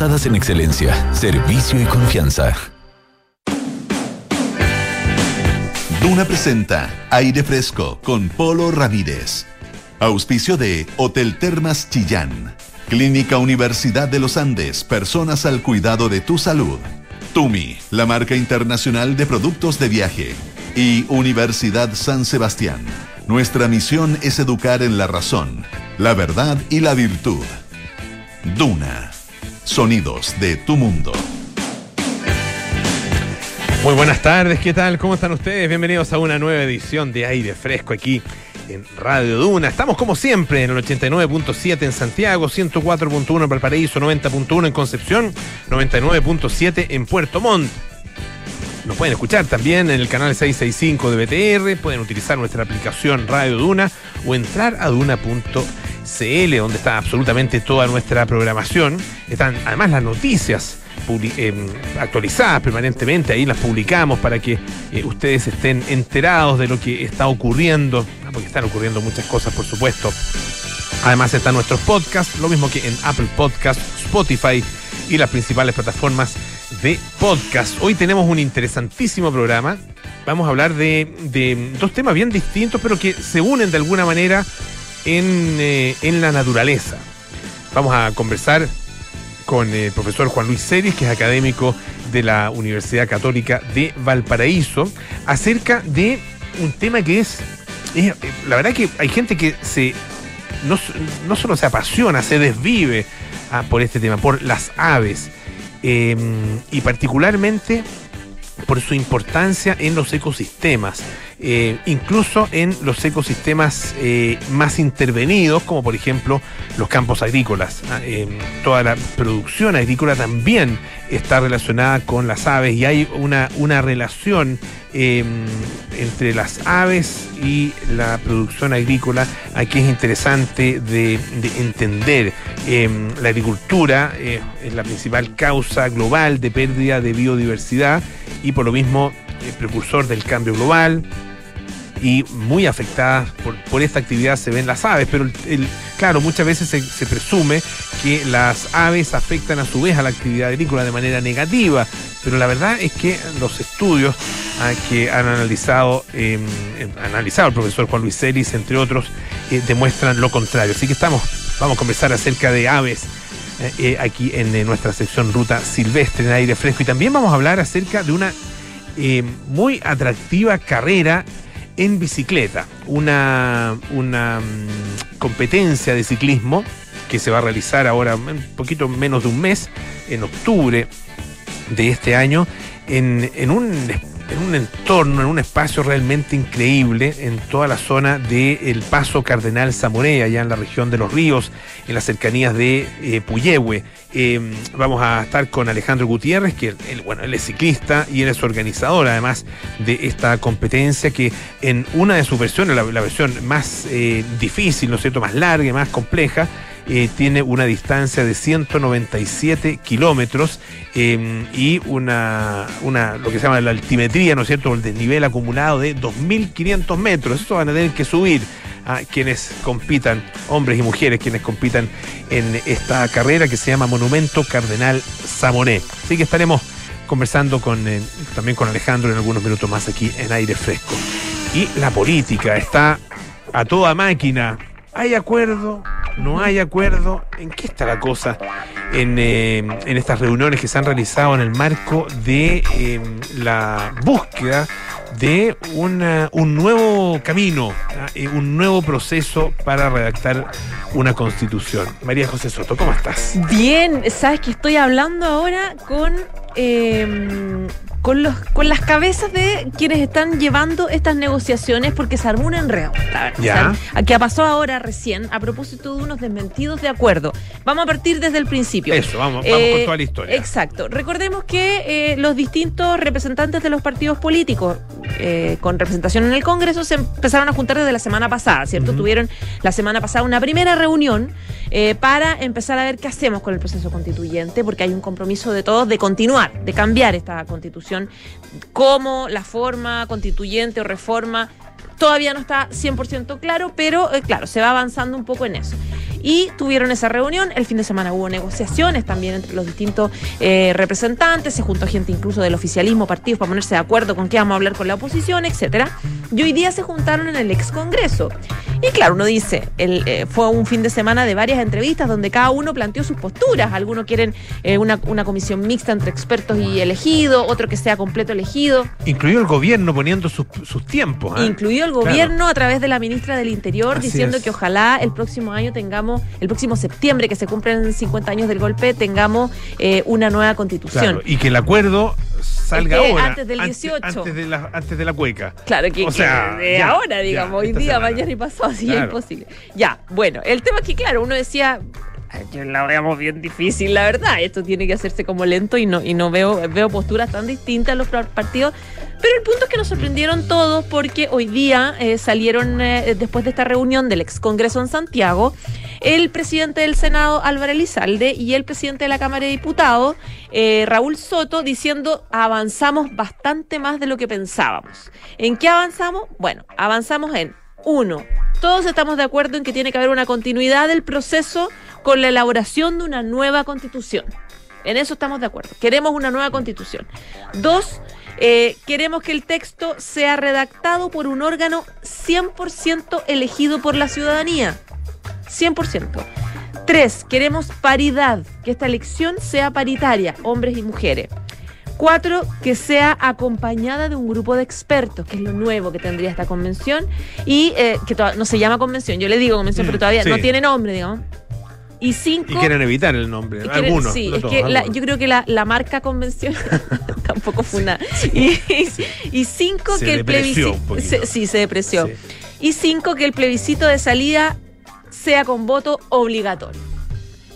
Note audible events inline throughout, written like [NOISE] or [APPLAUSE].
En excelencia, servicio y confianza. Duna presenta Aire Fresco con Polo Ramírez. Auspicio de Hotel Termas Chillán. Clínica Universidad de los Andes, personas al cuidado de tu salud. Tumi, la marca internacional de productos de viaje. Y Universidad San Sebastián. Nuestra misión es educar en la razón, la verdad y la virtud. Duna. Sonidos de tu mundo. Muy buenas tardes, ¿qué tal? ¿Cómo están ustedes? Bienvenidos a una nueva edición de Aire Fresco aquí en Radio Duna. Estamos como siempre en el 89.7 en Santiago, 104.1 en Valparaíso, 90.1 en Concepción, 99.7 en Puerto Montt. Nos pueden escuchar también en el canal 665 de BTR, pueden utilizar nuestra aplicación Radio Duna o entrar a duna.cl donde está absolutamente toda nuestra programación. Están además las noticias eh, actualizadas permanentemente, ahí las publicamos para que eh, ustedes estén enterados de lo que está ocurriendo, porque están ocurriendo muchas cosas, por supuesto. Además están nuestros podcasts, lo mismo que en Apple Podcasts, Spotify y las principales plataformas de podcast. Hoy tenemos un interesantísimo programa. Vamos a hablar de dos temas bien distintos, pero que se unen de alguna manera en, eh, en la naturaleza. Vamos a conversar con el profesor Juan Luis Ceres, que es académico de la Universidad Católica de Valparaíso, acerca de un tema que es, la verdad que hay gente que se no, no solo se apasiona, se desvive ah, por este tema, por las aves, em, y particularmente por su importancia en los ecosistemas, eh, incluso en los ecosistemas eh, más intervenidos, como por ejemplo los campos agrícolas. Ah, eh, toda la producción agrícola también está relacionada con las aves y hay una, una relación entre las aves y la producción agrícola. Aquí es interesante de, de entender. la agricultura es la principal causa global de pérdida de biodiversidad y por lo mismo precursor del cambio global, y muy afectadas por, esta actividad se ven las aves, pero claro, muchas veces se, presume que las aves afectan a su vez a la actividad agrícola de manera negativa, pero la verdad es que los estudios ah, que han analizado, eh, analizado el profesor Juan Luis Celis, entre otros, eh, demuestran lo contrario. Así que estamos, vamos a conversar acerca de aves. Eh, eh, aquí en nuestra sección Ruta Silvestre en aire fresco y también vamos a hablar acerca de una muy atractiva carrera en bicicleta, una, una mm, competencia de ciclismo que se va a realizar ahora un poquito menos de un mes, en octubre de este año, en, en un en un entorno, en un espacio realmente increíble en toda la zona del Paso Cardenal Zamoré, allá en la región de los ríos, en las cercanías de eh, Puyehue. Em, vamos a estar con Alejandro Gutiérrez, que él, bueno, él es ciclista y él es organizador además de esta competencia que en una de sus versiones, la, versión más eh, difícil, ¿no es cierto?, más larga más compleja, eh, tiene una distancia de 197 kilómetros em, y una, una, lo que se llama la altimetría, ¿no es cierto?, el desnivel acumulado de 2.500 metros. Eso van a tener que subir a quienes compitan, hombres y mujeres, quienes compitan en esta carrera que se llama Monumento Cardenal Samoné. Así que estaremos conversando con, eh, también con Alejandro en algunos minutos más aquí en aire fresco. Y la política está a toda máquina. Hay acuerdo, no hay acuerdo. ¿En qué está la cosa en, eh, estas reuniones que se han realizado en el marco de eh, la búsqueda de una, un nuevo camino, eh, un nuevo proceso para redactar una constitución? María José Soto, ¿cómo estás? Bien, sabes que estoy hablando ahora con con, los, con las cabezas de quienes están llevando estas negociaciones porque se armó un enredo. La que ha pasado ahora recién a propósito de unos desmentidos de acuerdo. Vamos a partir desde el principio. Eso, vamos, vamos con toda la historia. Exacto. Recordemos que eh, los distintos representantes de los partidos políticos eh, con representación en el Congreso se empezaron a juntar desde la semana pasada, ¿cierto? Tuvieron la semana pasada una primera reunión eh, para empezar a ver qué hacemos con el proceso constituyente, porque hay un compromiso de todos de continuar, de cambiar esta constitución, como la forma constituyente o reforma todavía no está 100% claro, pero eh, claro, se va avanzando un poco en eso. Y tuvieron esa reunión. El fin de semana hubo negociaciones también entre los distintos eh, representantes, se juntó gente incluso del oficialismo, partidos, para ponerse de acuerdo con qué vamos a hablar con la oposición, etcétera. Y hoy día se juntaron en el ex Congreso. Y claro, uno dice, el, eh, fue un fin de semana de varias entrevistas donde cada uno planteó sus posturas. Algunos quieren eh, una, una comisión mixta entre expertos y elegido, otro que sea completo elegido. Incluido el gobierno poniendo sus, sus tiempos. Incluido el gobierno a través de la ministra del Interior Así diciendo es. que ojalá el próximo año tengamos, el próximo septiembre que se cumplen 50 años del golpe, tengamos eh, una nueva constitución. Claro, y que el acuerdo salga ahora. antes del 18. Antes, de, la, antes de la cueca. Claro, que, O sea, que de ya, ahora, digamos, ya, hoy día, semana. mañana y pasado, así Claro. es imposible. Ya, bueno, el tema es que, claro, uno decía, "Ay, yo la veamos bien difícil, la verdad, esto tiene que hacerse como lento y no, y no veo, veo posturas tan distintas en los par- partidos. Pero el punto es que nos sorprendieron todos porque hoy día eh, salieron, eh, después de esta reunión del ex Congreso en Santiago, el presidente del Senado, Álvaro Elizalde, y el presidente de la Cámara de Diputados, eh, Raúl Soto, diciendo avanzamos bastante más de lo que pensábamos. ¿En qué avanzamos? Bueno, avanzamos en uno. Todos estamos de acuerdo en que tiene que haber una continuidad del proceso con la elaboración de una nueva constitución. En eso estamos de acuerdo. Queremos una nueva constitución. Dos, eh, queremos que el texto sea redactado por un órgano 100% elegido por la ciudadanía. 100%. Tres, queremos paridad, que esta elección sea paritaria, hombres y mujeres. Cuatro, que sea acompañada de un grupo de expertos, que es lo nuevo que tendría esta convención, y eh, que no se llama convención, yo le digo convención, Mm, pero todavía sí. no tiene nombre, digamos. Y cinco... Y quieren evitar el nombre. Que- algunos. sí, no es todos, que la- yo creo que la, la marca convención [LAUGHS] tampoco fue una. Y, y cinco Se que el plebiscito. se- sí, se depreció. Y cinco que el plebiscito de salida sea con voto obligatorio.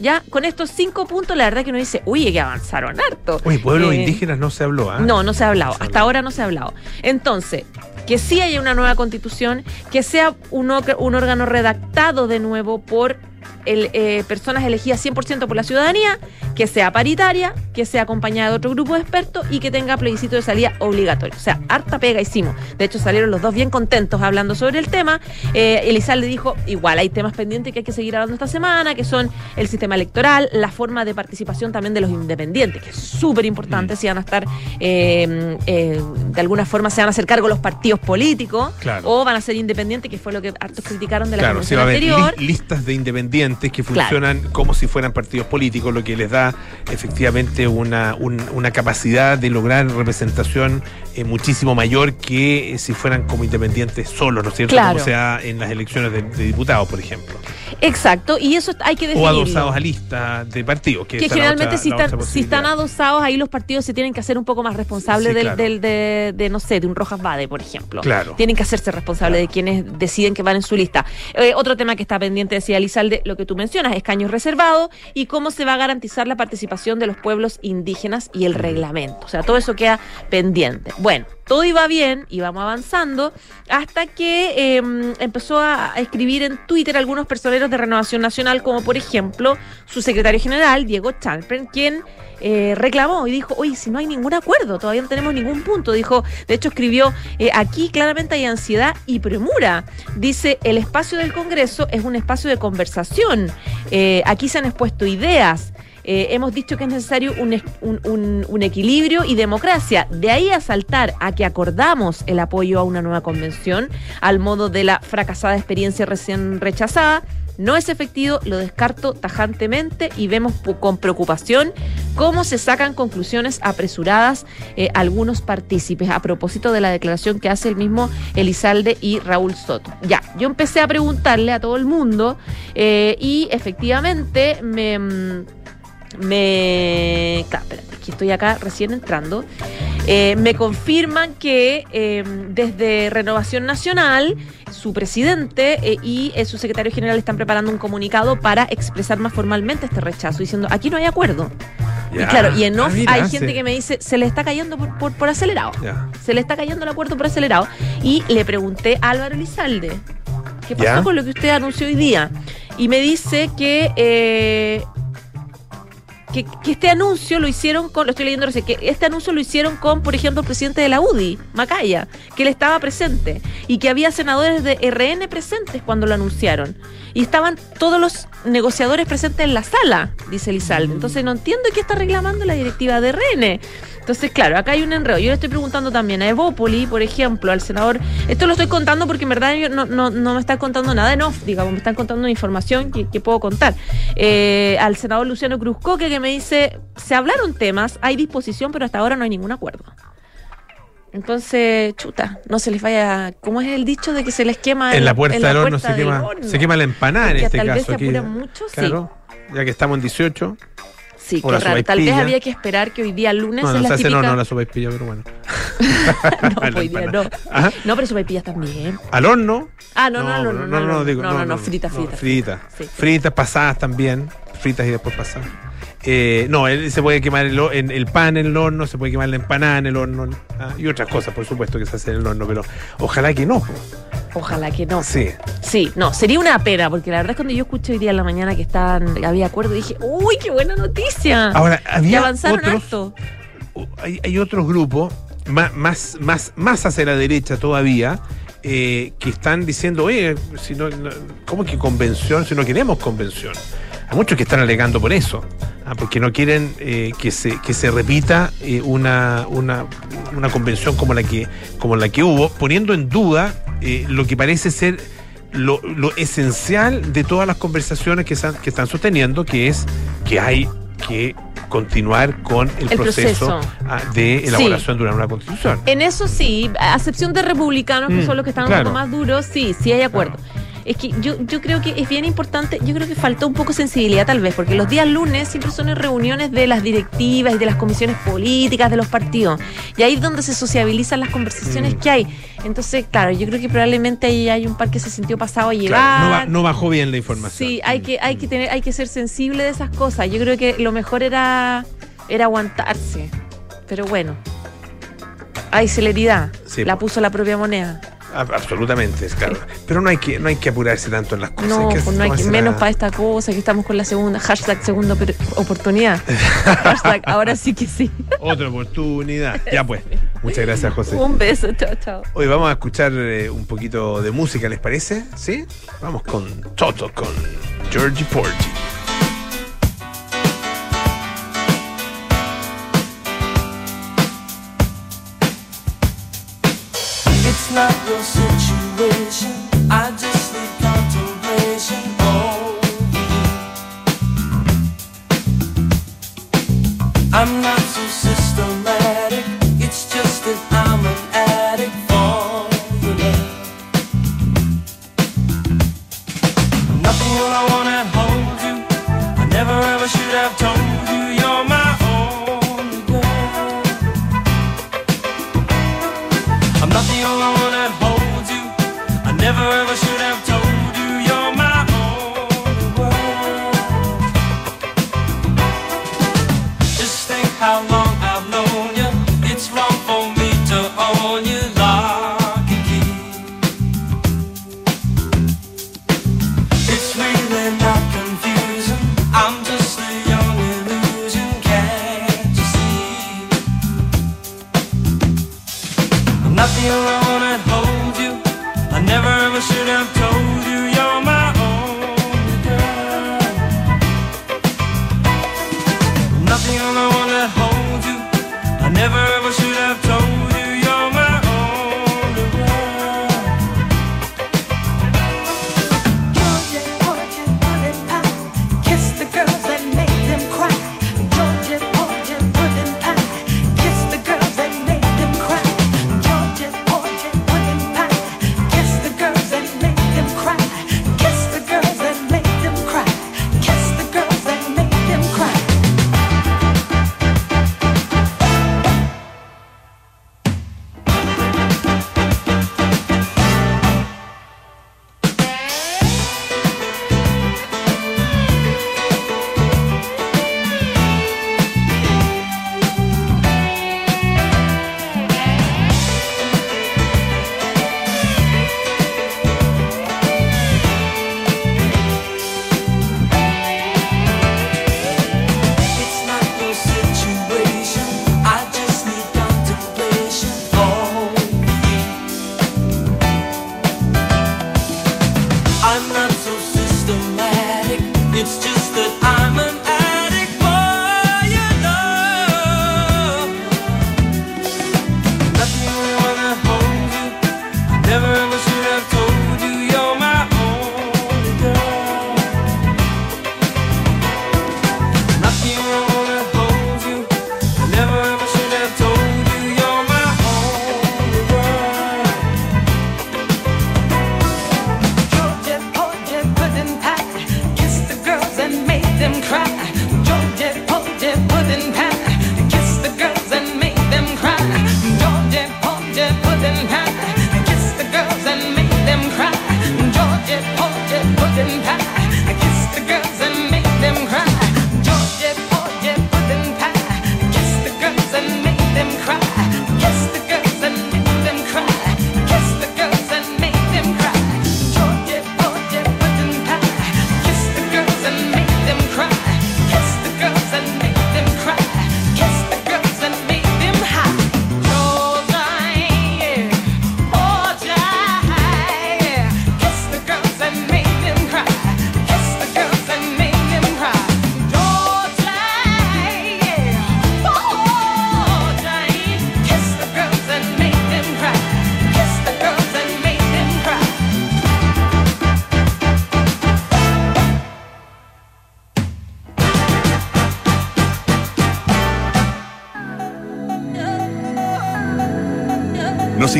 Ya, con estos cinco puntos, la verdad que uno dice, uy, que avanzaron harto. Oye, pueblos Eh, indígenas no se habló, ¿ah? no, no se ha hablado. No se Hasta habló. ahora no se ha hablado. Entonces, que sí haya una nueva constitución, que sea un órgano redactado de nuevo por el, eh, personas elegidas 100% por la ciudadanía, que sea paritaria, que sea acompañada de otro grupo de expertos y que tenga plebiscito de salida obligatorio. O sea, harta pega hicimos. De hecho, salieron los dos bien contentos hablando sobre el tema. Eh, Elizalde dijo, igual hay temas pendientes que hay que seguir hablando esta semana, que son el sistema electoral, la forma de participación también de los independientes, que es súper importante Mm. si van a estar, eh, eh, de alguna forma se van a hacer cargo los partidos políticos Claro. o van a ser independientes, que fue lo que hartos criticaron de la Claro, haber anterior. li- listas de independientes que Claro. funcionan como si fueran partidos políticos, lo que les da efectivamente una, un- una capacidad de lograr representación eh, muchísimo mayor que eh, si fueran como independientes solos, ¿no es cierto? Claro. Como sea en las elecciones de, de diputados, por ejemplo. Exacto, y eso hay que O definirlo. adosados a listas de partidos. Que, generalmente otra- si, si están adosados, ahí los partidos se tienen que hacer un poco más responsables Sí, del, claro. del- de, de, no sé, de un Rojas Bade, por ejemplo. Claro. Tienen que hacerse responsables de quienes deciden que van en su lista. Eh, otro tema que está pendiente, decía Lizalde, lo que tú mencionas, escaños reservados y cómo se va a garantizar la participación de los pueblos indígenas y el reglamento. O sea, todo eso queda pendiente. Bueno, todo iba bien, íbamos avanzando, hasta que eh, empezó a a escribir en Twitter algunos personeros de Renovación Nacional, como por ejemplo su secretario general, Diego Chalpern, quien eh, reclamó y dijo, oye, si no hay ningún acuerdo, todavía no tenemos ningún punto. Dijo, de hecho escribió, eh, aquí claramente hay ansiedad y premura. Dice, el espacio del Congreso es un espacio de conversación. Eh, aquí se han expuesto ideas. Eh, hemos dicho que es necesario un, equilibrio y democracia. De ahí a saltar a que acordamos el apoyo a una nueva convención, al modo de la fracasada experiencia recién rechazada, no es efectivo, lo descarto tajantemente y vemos con preocupación cómo se sacan conclusiones apresuradas eh, algunos partícipes a propósito de la declaración que hace el mismo Elizalde y Raúl Soto. Ya, yo empecé a preguntarle a todo el mundo eh, y efectivamente me... me. Claro, espérate, que estoy acá recién entrando. Eh, me confirman que eh, desde Renovación Nacional, su presidente eh, y eh, su secretario general están preparando un comunicado para expresar más formalmente este rechazo, diciendo aquí no hay acuerdo. Y claro, y en Ah, off mira, hay sí. gente que me dice, se le está cayendo por, por, por acelerado. Se le está cayendo el acuerdo por acelerado. Y le pregunté a Álvaro Elizalde, ¿qué pasó con lo que usted anunció hoy día? Y me dice que... que, que este anuncio lo hicieron con, lo estoy leyendo recién, que este anuncio lo hicieron con, por ejemplo, el presidente de la UDI, Macaya, que él estaba presente y que había senadores de RN presentes cuando lo anunciaron. Y estaban todos los negociadores presentes en la sala, dice Elizalde. Entonces no entiendo qué está reclamando la directiva de RN. Entonces, claro, acá hay un enredo. Yo le estoy preguntando también a Evópoli, por ejemplo, al senador. Esto lo estoy contando porque en verdad yo no, no, no me están contando nada en off, digamos, me están contando información que, que puedo contar. Eh, al senador Luciano Cruzcoque que me dice: se hablaron temas, hay disposición, pero hasta ahora no hay ningún acuerdo. Entonces, chuta, no se les vaya. ¿Cómo es el dicho de que se les quema En la puerta en la del horno puerta se del horno? se quema la empanada en este tal vez caso. se aquí. mucho, sí. Claro, ya que estamos en 18. Sí, qué la raro. Tal vez había que esperar que hoy día lunes No, no se las hace no, no la sopaipilla, pero bueno. [LAUGHS] no, [LAUGHS] La hoy día no. Ajá. No, pero sopaipillas también. Al horno. Ah, no, no, no, no, no, no, digo, no, no, no, fritas, fritas. fritas. Sí. Fritas pasadas también, fritas y después pasadas. Eh, no, él se puede quemar el, ho- en- el pan en el horno, se puede quemar la empanada en el horno ah, y otras cosas, por supuesto, que se hacen en el horno, pero ojalá que no. Ojalá que no. Sí. Sí, no, sería una pena, porque la verdad es cuando yo escuché hoy día en la mañana que estaban, había acuerdo, dije, uy, qué buena noticia. Ahora, y había avanzaron otros, harto. hay, hay otros grupos, más, más, más, más hacia la derecha todavía, eh, que están diciendo, oye, si no, no- ¿cómo que convención si no queremos convención? Hay muchos que están alegando por eso, ah, porque no quieren eh, que, se, que se repita eh, una, una, una convención como la que, como la que hubo, poniendo en duda eh, lo que parece ser lo, lo esencial de todas las conversaciones que, se- que están sosteniendo, que es que hay que continuar con el, El proceso, proceso. ah, de elaboración de una nueva constitución. En eso sí, a excepción de republicanos, que Mm, son los que están claro. un poco más duros, sí, sí hay acuerdo. Es que yo, yo creo que es bien importante, yo creo que faltó un poco de sensibilidad tal vez, porque los días lunes siempre son en reuniones de las directivas y de las comisiones políticas de los partidos. Y ahí es donde se sociabilizan las conversaciones Mm. que hay. Entonces, claro, yo creo que probablemente ahí hay un par que se sintió pasado a llevar. Claro, no, ba- no bajó bien la información. Sí, hay que, hay que tener, hay que ser sensible de esas cosas. Yo creo que lo mejor era, era aguantarse. Pero bueno. Hay celeridad. Sí, la puso la propia moneda. Absolutamente, es claro. Pero no hay que no hay que apurarse tanto en las cosas. No, hay que pues no hay que, menos para esta cosa que estamos con la segunda, hashtag segunda oportunidad. [LAUGHS] hashtag ahora sí que sí. Otra oportunidad. [LAUGHS] Ya pues. Muchas gracias, José. Un beso, chao, chao. Hoy vamos a escuchar eh, un poquito de música, ¿les parece? ¿Sí? Vamos con Toto, con Georgie Porgy. Not your situation. I just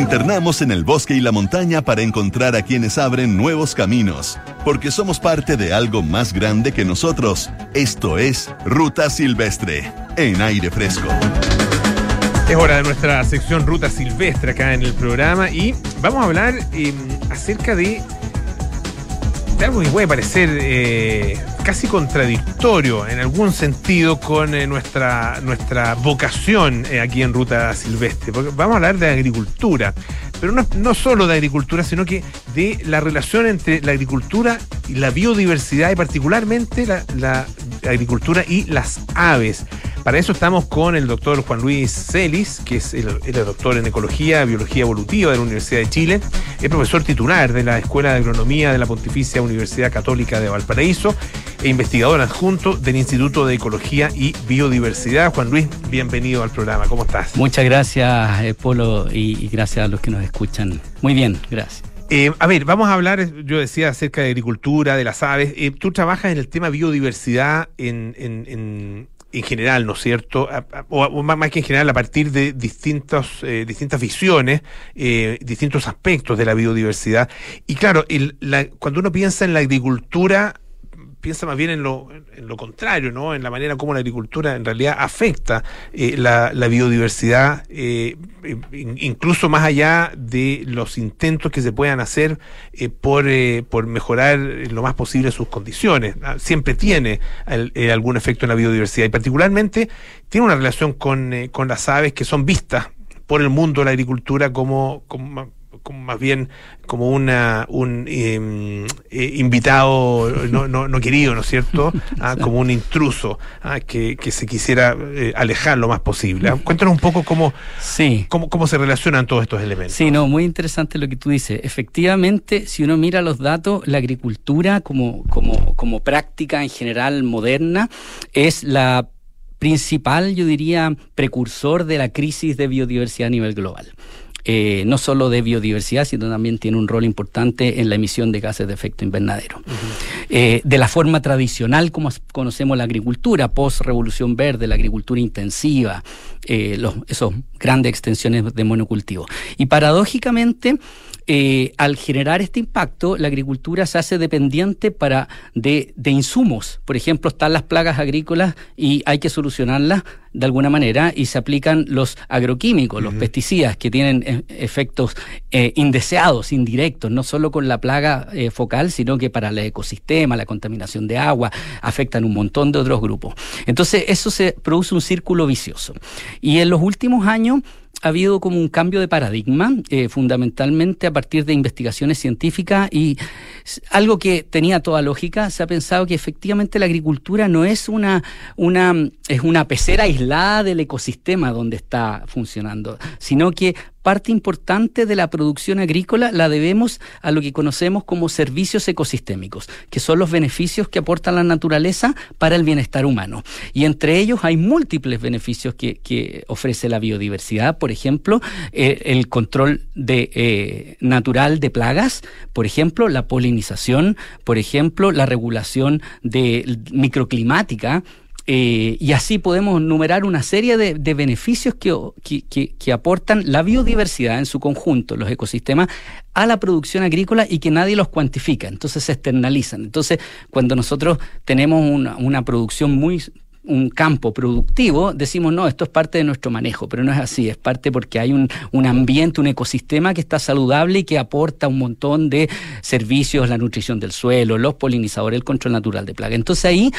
internamos en el bosque y la montaña para encontrar a quienes abren nuevos caminos, porque somos parte de algo más grande que nosotros. Esto es Ruta Silvestre, en aire fresco. Es hora de nuestra sección Ruta Silvestre acá en el programa y vamos a hablar eh, acerca de, de algo que puede parecer eh, casi contradictorio en algún sentido con eh, nuestra, nuestra vocación eh, aquí en Ruta Silvestre. Porque vamos a hablar de agricultura, pero no, no solo de agricultura, sino que de la relación entre la agricultura y la biodiversidad y particularmente la, la agricultura y las aves. Para eso estamos con el doctor Juan Luis Celis, que es el, doctor en Ecología, Biología Evolutiva de la Universidad de Chile, es profesor titular de la Escuela de Agronomía de la Pontificia Universidad Católica de Valparaíso e investigador adjunto del Instituto de Ecología y Biodiversidad. Juan Luis, bienvenido al programa, ¿cómo estás? Muchas gracias, eh, Polo, y, y gracias a los que nos escuchan. Muy bien, gracias. Eh, a ver, vamos a hablar, yo decía, acerca de agricultura, de las aves. Eh, tú trabajas en el tema biodiversidad en, en, en, en general, ¿no es cierto? O, o más que en general, a partir de distintos, eh, distintas visiones, eh, distintos aspectos de la biodiversidad. Y claro, el- la- cuando uno piensa en la agricultura, piensa más bien en lo, en lo contrario, ¿no? En la manera como la agricultura en realidad afecta eh, la, biodiversidad, eh, in- incluso más allá de los intentos que se puedan hacer eh, por, eh, por mejorar lo más posible sus condiciones. Ah, Siempre tiene algún efecto en la biodiversidad y particularmente tiene una relación con, con las aves que son vistas por el mundo de la agricultura como, como, como más bien como una un eh, eh, invitado no, no, no querido, ¿no es cierto? Ah, como un intruso ah, que, que se quisiera eh, alejar lo más posible. Ah, Cuéntanos un poco cómo, Sí. cómo, cómo se relacionan todos estos elementos. Sí, no, muy interesante lo que tú dices. Efectivamente, si uno mira los datos, la agricultura como, como, como práctica en general moderna es la principal, yo diría, precursor de la crisis de biodiversidad a nivel global. Eh, no solo de biodiversidad, sino también tiene un rol importante en la emisión de gases de efecto invernadero. Eh, de la forma tradicional como conocemos la agricultura, post-revolución verde, la agricultura intensiva, eh, los, esos grandes extensiones de monocultivo. Y paradójicamente, eh, al generar este impacto, la agricultura se hace dependiente para de, de insumos. Por ejemplo, están las plagas agrícolas y hay que solucionarlas de alguna manera y se aplican los agroquímicos, los pesticidas que tienen eh, efectos eh, indeseados, indirectos, no solo con la plaga eh, focal, sino que para el ecosistema, la contaminación de agua, afectan un montón de otros grupos. Entonces, eso se produce un círculo vicioso. Y en los últimos años ha habido como un cambio de paradigma, eh, fundamentalmente a partir de investigaciones científicas y algo que tenía toda lógica, se ha pensado que efectivamente la agricultura no es una, una, es una pecera aislada del ecosistema donde está funcionando, sino que parte importante de la producción agrícola la debemos a lo que conocemos como servicios ecosistémicos, que son los beneficios que aporta la naturaleza para el bienestar humano. Y entre ellos hay múltiples beneficios que, ofrece la biodiversidad, por ejemplo, eh, el control de, eh, natural de plagas, por ejemplo, la polinización, por ejemplo, la regulación de microclimática, eh, y así podemos numerar una serie de, beneficios que, que, que- aportan la biodiversidad en su conjunto, los ecosistemas, a la producción agrícola y que nadie los cuantifica. Entonces se externalizan. Entonces, cuando nosotros tenemos una, una producción muy un campo productivo, decimos, no, esto es parte de nuestro manejo, pero no es así, es parte porque hay un, un ambiente, un ecosistema que está saludable y que aporta un montón de servicios, la nutrición del suelo, los polinizadores, el control natural de plagas. Entonces ahí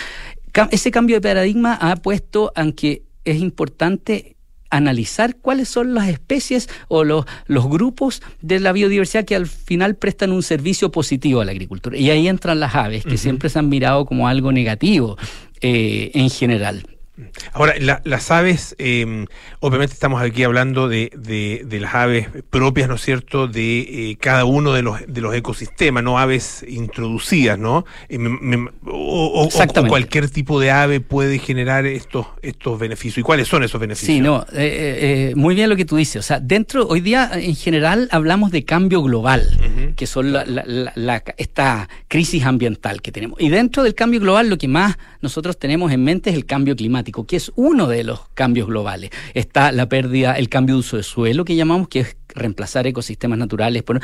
ese cambio de paradigma ha puesto a que es importante analizar cuáles son las especies o los, los grupos de la biodiversidad que al final prestan un servicio positivo a la agricultura. Y ahí entran las aves, que siempre se han mirado como algo negativo eh, en general. Ahora, la- las aves, eh, obviamente estamos aquí hablando de, de- de las aves propias, ¿no es cierto?, de eh, cada uno de los, de los ecosistemas, no aves introducidas, ¿no? Eh, me- me- o, cualquier tipo de ave puede generar estos, estos beneficios. ¿Y cuáles son esos beneficios? Sí, no, eh, eh, muy bien lo que tú dices. O sea, dentro, hoy día en general hablamos de cambio global, que son la- la- esta crisis ambiental que tenemos. Y dentro del cambio global lo que más nosotros tenemos en mente es el cambio climático, que es uno de los cambios globales. Está la pérdida, el cambio de uso de suelo, que llamamos, que es reemplazar ecosistemas naturales por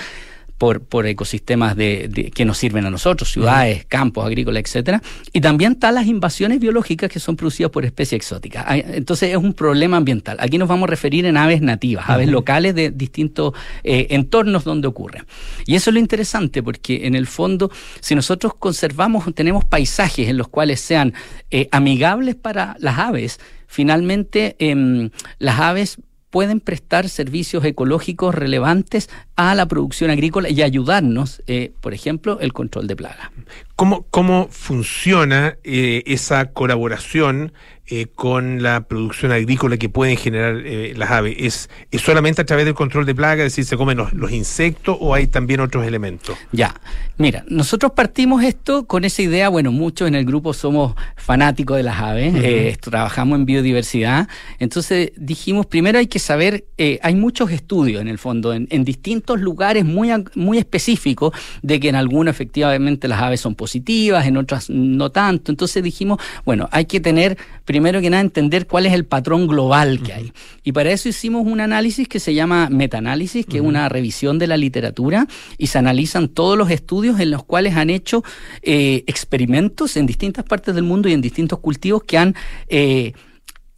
por, por ecosistemas de, de- que nos sirven a nosotros, ciudades, campos, agrícolas, etcétera. Y también están las invasiones biológicas que son producidas por especies exóticas. Entonces es un problema ambiental. Aquí nos vamos a referir en aves nativas, aves locales de distintos eh, entornos donde ocurren. Y eso es lo interesante, porque en el fondo, si nosotros conservamos, tenemos paisajes en los cuales sean eh, amigables para las aves, finalmente em, las aves pueden prestar servicios ecológicos relevantes a la producción agrícola y ayudarnos, eh, por ejemplo, el control de plagas. ¿Cómo, cómo funciona eh, esa colaboración eh, con la producción agrícola que pueden generar eh, las aves? ¿Es, ¿Es solamente a través del control de plagas, es decir, se comen los, los insectos o hay también otros elementos? Ya, mira, nosotros partimos esto con esa idea, bueno, muchos en el grupo somos fanáticos de las aves, eh, trabajamos en biodiversidad, entonces dijimos, primero hay que saber, eh, hay muchos estudios en el fondo, en, en distintos lugares muy, muy específicos, de que en algunos efectivamente las aves son positivas, en otras no tanto, entonces dijimos, bueno, hay que tener, primero que nada, entender cuál es el patrón global que hay. Y para eso hicimos un análisis que se llama metaanálisis, que es una revisión de la literatura, y se analizan todos los estudios en los cuales han hecho eh, experimentos en distintas partes del mundo y en distintos cultivos que han eh,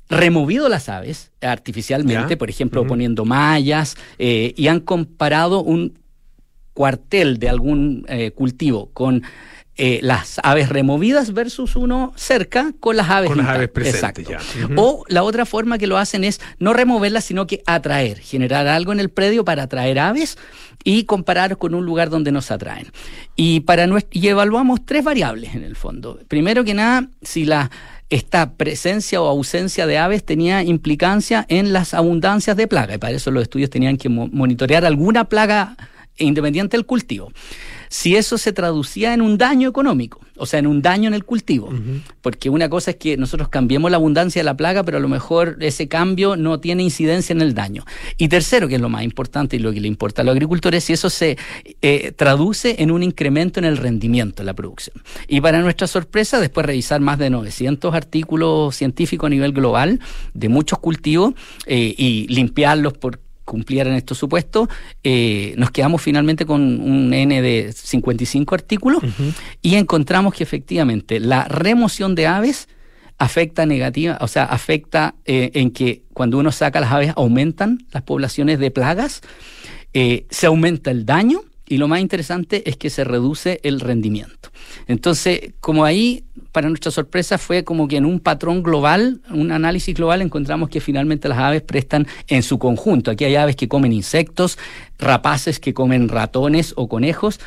removido las aves artificialmente, Ya. por ejemplo, poniendo mallas, eh, y han comparado un cuartel de algún eh, cultivo con eh, las aves removidas versus uno cerca con las aves Con las aves presentes ya. O la otra forma que lo hacen es no removerlas, sino que atraer, generar algo en el predio para atraer aves y comparar con un lugar donde nos atraen. Y, para nues- y evaluamos tres variables en el fondo. Primero que nada, si la esta presencia o ausencia de aves tenía implicancia en las abundancias de plaga, y para eso los estudios tenían que mo- monitorear alguna plaga independiente del cultivo. Si eso se traducía en un daño económico, o sea, en un daño en el cultivo, porque una cosa es que nosotros cambiemos la abundancia de la plaga, pero a lo mejor ese cambio no tiene incidencia en el daño. Y tercero, que es lo más importante y lo que le importa a los agricultores, si eso se eh, traduce en un incremento en el rendimiento de la producción. Y para nuestra sorpresa, después de revisar más de 900 artículos científicos a nivel global de muchos cultivos eh, y limpiarlos por cumplieran estos supuestos, eh, nos quedamos finalmente con un N de 55 artículos y encontramos que efectivamente la remoción de aves afecta negativa, o sea, afecta eh, en que cuando uno saca las aves aumentan las poblaciones de plagas, eh, se aumenta el daño y lo más interesante es que se reduce el rendimiento. Entonces, como ahí, para nuestra sorpresa, fue como que en un patrón global, un análisis global, encontramos que finalmente las aves prestan en su conjunto. Aquí hay aves que comen insectos, rapaces que comen ratones o conejos.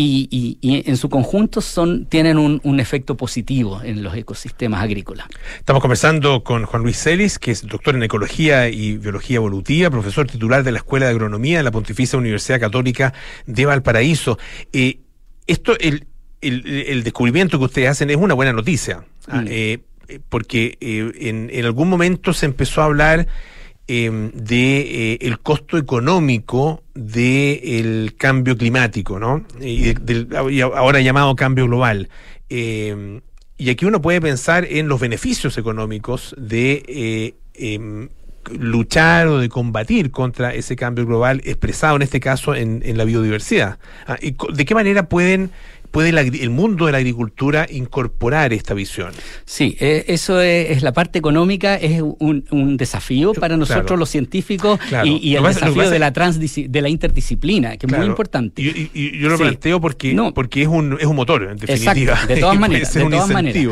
Y, y- y en su conjunto son, tienen un, un efecto positivo en los ecosistemas agrícolas. Estamos conversando con Juan Luis Celis, que es doctor en Ecología y Biología Evolutiva, profesor titular de la Escuela de Agronomía de la Pontificia Universidad Católica de Valparaíso. Eh, esto, el, el- el descubrimiento que ustedes hacen es una buena noticia, ah, Mm. eh, eh, porque eh, en, en algún momento se empezó a hablar eh, de el costo económico del cambio climático, ¿no? Y ahora llamado cambio global. Eh, y aquí uno puede pensar en los beneficios económicos de eh, em, luchar o de combatir contra ese cambio global expresado en este caso en, en la biodiversidad. Ah, ¿De qué manera pueden puede el, mundo de la agricultura incorporar esta visión? Sí, eh, eso es, es la parte económica, es un, un desafío para nosotros Claro. los científicos Claro. y, el pasa- desafío de la de la interdisciplina, que es muy importante. Y, y- y yo lo Sí. planteo porque, No. porque es un, es un motor, en definitiva. Exacto, de [LAUGHS] todas maneras. de todas maneras.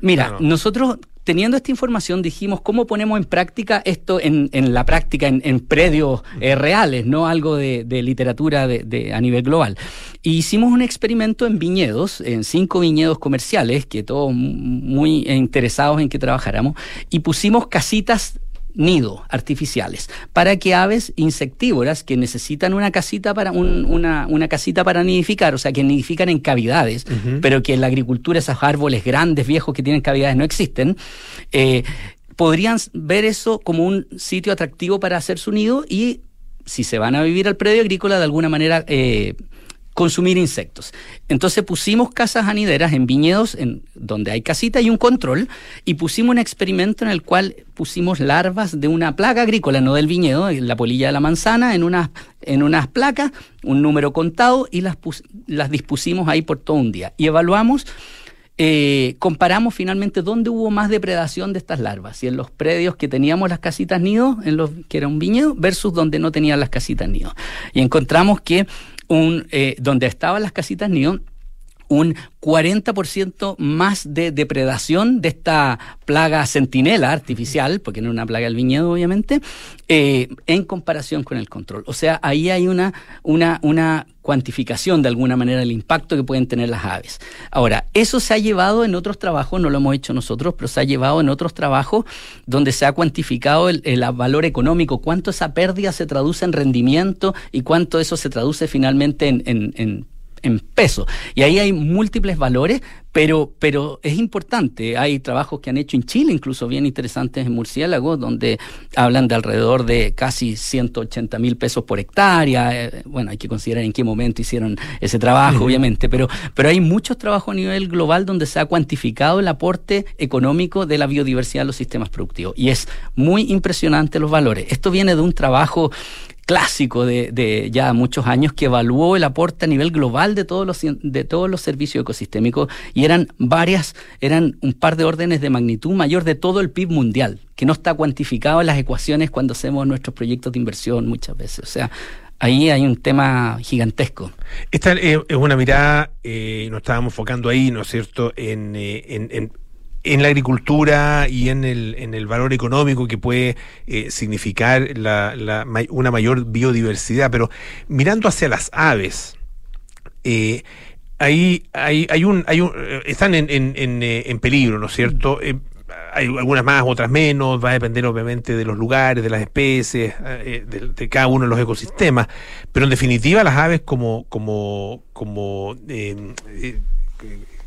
Mira, nosotros teniendo esta información dijimos cómo ponemos en práctica esto en, la práctica, en, predios eh, reales, no algo de, literatura de, a nivel global. Hicimos un experimento en viñedos, en cinco viñedos comerciales, que todos muy interesados en que trabajáramos, y pusimos casitas nido artificiales para que aves insectívoras que necesitan una casita para un- una, una casita para nidificar, o sea que nidifican en cavidades, pero que en la agricultura esos árboles grandes, viejos que tienen cavidades no existen, eh, podrían ver eso como un sitio atractivo para hacer su nido y si se van a vivir al predio agrícola de alguna manera eh, consumir insectos. Entonces pusimos casas anideras en viñedos en donde hay casita y un control y pusimos un experimento en el cual pusimos larvas de una plaga agrícola, no del viñedo, la polilla de la manzana, en unas, en unas placas, un número contado y las, las dispusimos ahí por todo un día. Y evaluamos eh, comparamos finalmente dónde hubo más depredación de estas larvas, si en los predios que teníamos las casitas nido, en los que era un viñedo, versus donde no tenían las casitas nido. Y encontramos que un, eh, donde estaban las casitas nido, un 40% más de depredación de esta plaga centinela artificial, porque no es una plaga del viñedo, obviamente, eh, en comparación con el control. O sea, ahí hay una, una, una cuantificación de alguna manera del impacto que pueden tener las aves. Ahora, eso se ha llevado en otros trabajos, no lo hemos hecho nosotros, pero se ha llevado en otros trabajos donde se ha cuantificado el, el valor económico, cuánto esa pérdida se traduce en rendimiento y cuánto eso se traduce finalmente en, en- en en peso. Y ahí hay múltiples valores, pero, pero es importante. Hay trabajos que han hecho en Chile, incluso bien interesantes en murciélagos, donde hablan de alrededor de casi 180 mil pesos por hectárea. Eh, bueno, hay que considerar en qué momento hicieron ese trabajo, obviamente, pero, pero hay muchos trabajos a nivel global donde se ha cuantificado el aporte económico de la biodiversidad a los sistemas productivos. Y es muy impresionante los valores. Esto viene de un trabajo clásico de, de ya muchos años que evaluó el aporte a nivel global de todos los de todos los servicios ecosistémicos y eran varias eran un par de órdenes de magnitud mayor de todo el PIB mundial que no está cuantificado en las ecuaciones cuando hacemos nuestros proyectos de inversión muchas veces o sea ahí hay un tema gigantesco Esta eh, es una mirada, eh, nos estábamos enfocando ahí, ¿no es cierto?, en, eh, en, en- en la agricultura y en el, en el valor económico que puede eh, significar la, la una mayor biodiversidad, pero mirando hacia las aves, eh, ahí hay, hay un, hay un, eh, están en, en, en, eh, en peligro, ¿no es cierto? Hay algunas más, otras menos, va a depender obviamente de los lugares, de las especies, de, de cada uno de los ecosistemas, pero en definitiva las aves como, como, como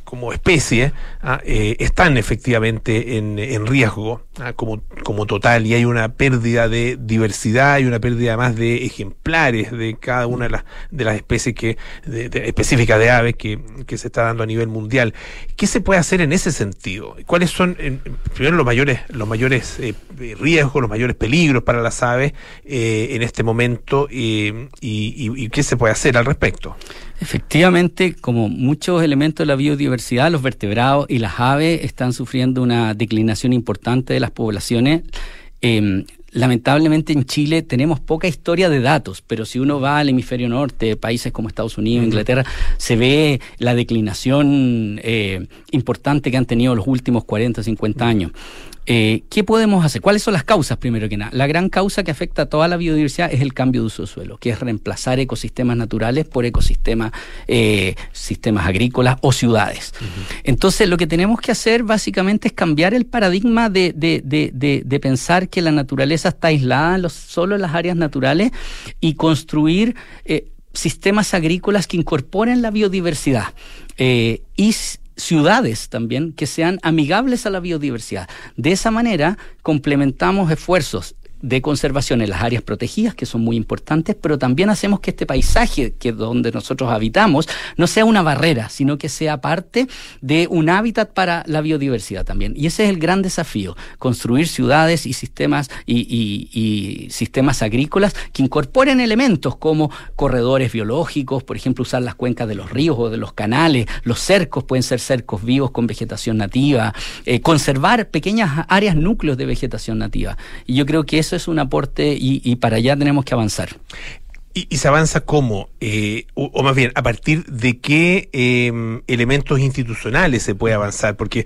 como especie ah, eh, están efectivamente en, en riesgo ah, como, como total y hay una pérdida de diversidad y una pérdida más de ejemplares de cada una de las, de las especies que de- específicas de aves que, que se está dando a nivel mundial. ¿Qué se puede hacer en ese sentido? ¿Cuáles son primero los mayores los mayores eh, riesgos, los mayores peligros para las aves eh, en este momento eh, y qué se puede hacer al respecto? Efectivamente, como muchos elementos de la biodiversidad, los vertebrados y las aves están sufriendo una declinación importante de las poblaciones. Eh, lamentablemente en Chile tenemos poca historia de datos, pero si uno va al hemisferio norte, países como Estados Unidos, Inglaterra, se ve la declinación eh, importante que han tenido los últimos 40, 50 años. Eh, ¿Qué podemos hacer? ¿Cuáles son las causas, primero que nada? La gran causa que afecta a toda la biodiversidad es el cambio de uso de suelo, que es reemplazar ecosistemas naturales por ecosistemas, eh, sistemas agrícolas o ciudades. Entonces, lo que tenemos que hacer básicamente es cambiar el paradigma de, de- de- de- pensar que la naturaleza está aislada en los- solo en las áreas naturales y construir eh, sistemas agrícolas que incorporen la biodiversidad. Y ciudades también que sean amigables a la biodiversidad. De esa manera complementamos esfuerzos de conservación en las áreas protegidas, que son muy importantes, pero también hacemos que este paisaje que donde nosotros habitamos no sea una barrera, sino que sea parte de un hábitat para la biodiversidad también. Y ese es el gran desafío, construir ciudades y sistemas y, y- y sistemas agrícolas que incorporen elementos como corredores biológicos, por ejemplo, usar las cuencas de los ríos o de los canales, los cercos pueden ser cercos vivos con vegetación nativa, eh, conservar pequeñas áreas núcleos de vegetación nativa. Y yo creo que eso es un aporte y, para allá tenemos que avanzar. ¿Y, se avanza cómo? Eh, o, o más bien, ¿a partir de qué eh, elementos institucionales se puede avanzar? Porque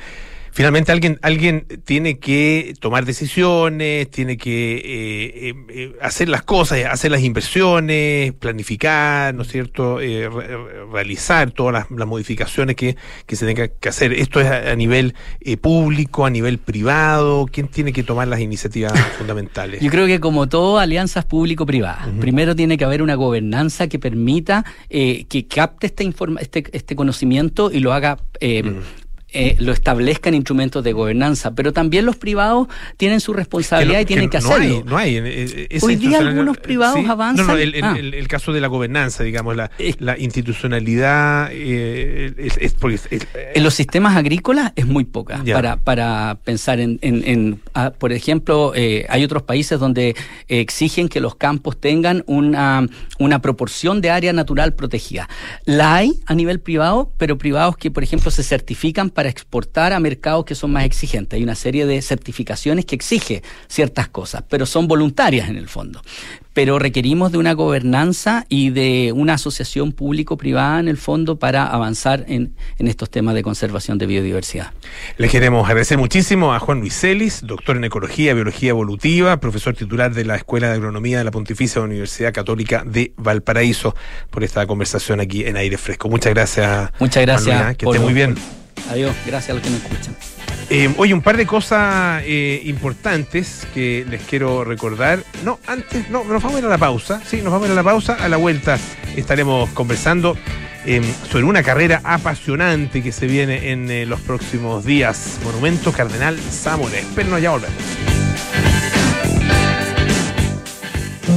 finalmente alguien, alguien tiene que tomar decisiones, tiene que eh, eh, eh, hacer las cosas, hacer las inversiones, planificar, ¿no es cierto? Eh, re- re- realizar todas las, las modificaciones que, que se tengan que hacer. ¿Esto es a, a nivel eh, público, a nivel privado? ¿Quién tiene que tomar las iniciativas [LAUGHS] fundamentales? Yo creo que como todo, alianzas público-privadas. Primero tiene que haber una gobernanza que permita eh, que capte este, informa- este, este conocimiento y lo haga... eh, eh, lo establezcan instrumentos de gobernanza, pero también los privados tienen su responsabilidad no- y tienen que, no hacerlo. hay, no hay. eh, eh, Hoy día algunos privados No, no, avanzan. el, el- Ah. el- el caso de la gobernanza, digamos, la, la institucionalidad eh, es, es porque es- es- En los sistemas agrícolas es muy poca Ya. para, para pensar en, en- en, ah, por ejemplo, eh, hay otros países donde eh, exigen que los campos tengan una, una proporción de área natural protegida. La hay a nivel privado, pero privados que, por ejemplo, se certifican para exportar a mercados que son más exigentes. Hay una serie de certificaciones que exige ciertas cosas, pero son voluntarias en el fondo. Pero requerimos de una gobernanza y de una asociación público-privada en el fondo para avanzar en, en estos temas de conservación de biodiversidad. Le queremos agradecer muchísimo a Juan Luis Celis, doctor en Ecología y Biología Evolutiva, profesor titular de la Escuela de Agronomía de la Pontificia Universidad Católica de Valparaíso, por esta conversación aquí en Aire Fresco. Muchas gracias. Muchas gracias. ¿eh? que esté muy bien. Adiós, gracias a los que nos escuchan. Eh, oye, un par de cosas eh, importantes que les quiero recordar. No, antes, no, nos vamos a ir a la pausa. Sí, nos vamos a ir a la pausa. A la vuelta estaremos conversando eh, sobre una carrera apasionante que se viene en eh, los próximos días. Monumento Cardenal Zamora. Espérenos, ya volvemos.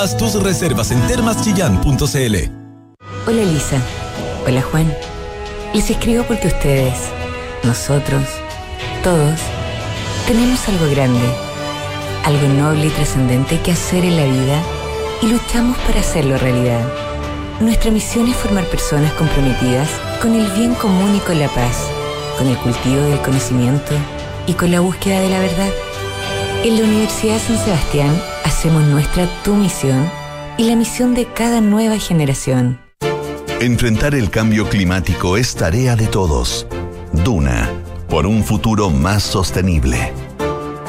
Haz tus reservas en termaschillán.cl. Hola Elisa. Hola Juan. Les escribo porque ustedes, nosotros, todos, tenemos algo grande, algo noble y trascendente que hacer en la vida y luchamos para hacerlo realidad. Nuestra misión es formar personas comprometidas con el bien común y con la paz, con el cultivo del conocimiento y con la búsqueda de la verdad. En la Universidad San Sebastián hacemos nuestra tu misión y la misión de cada nueva generación. Enfrentar el cambio climático es tarea de todos. Duna, por un futuro más sostenible.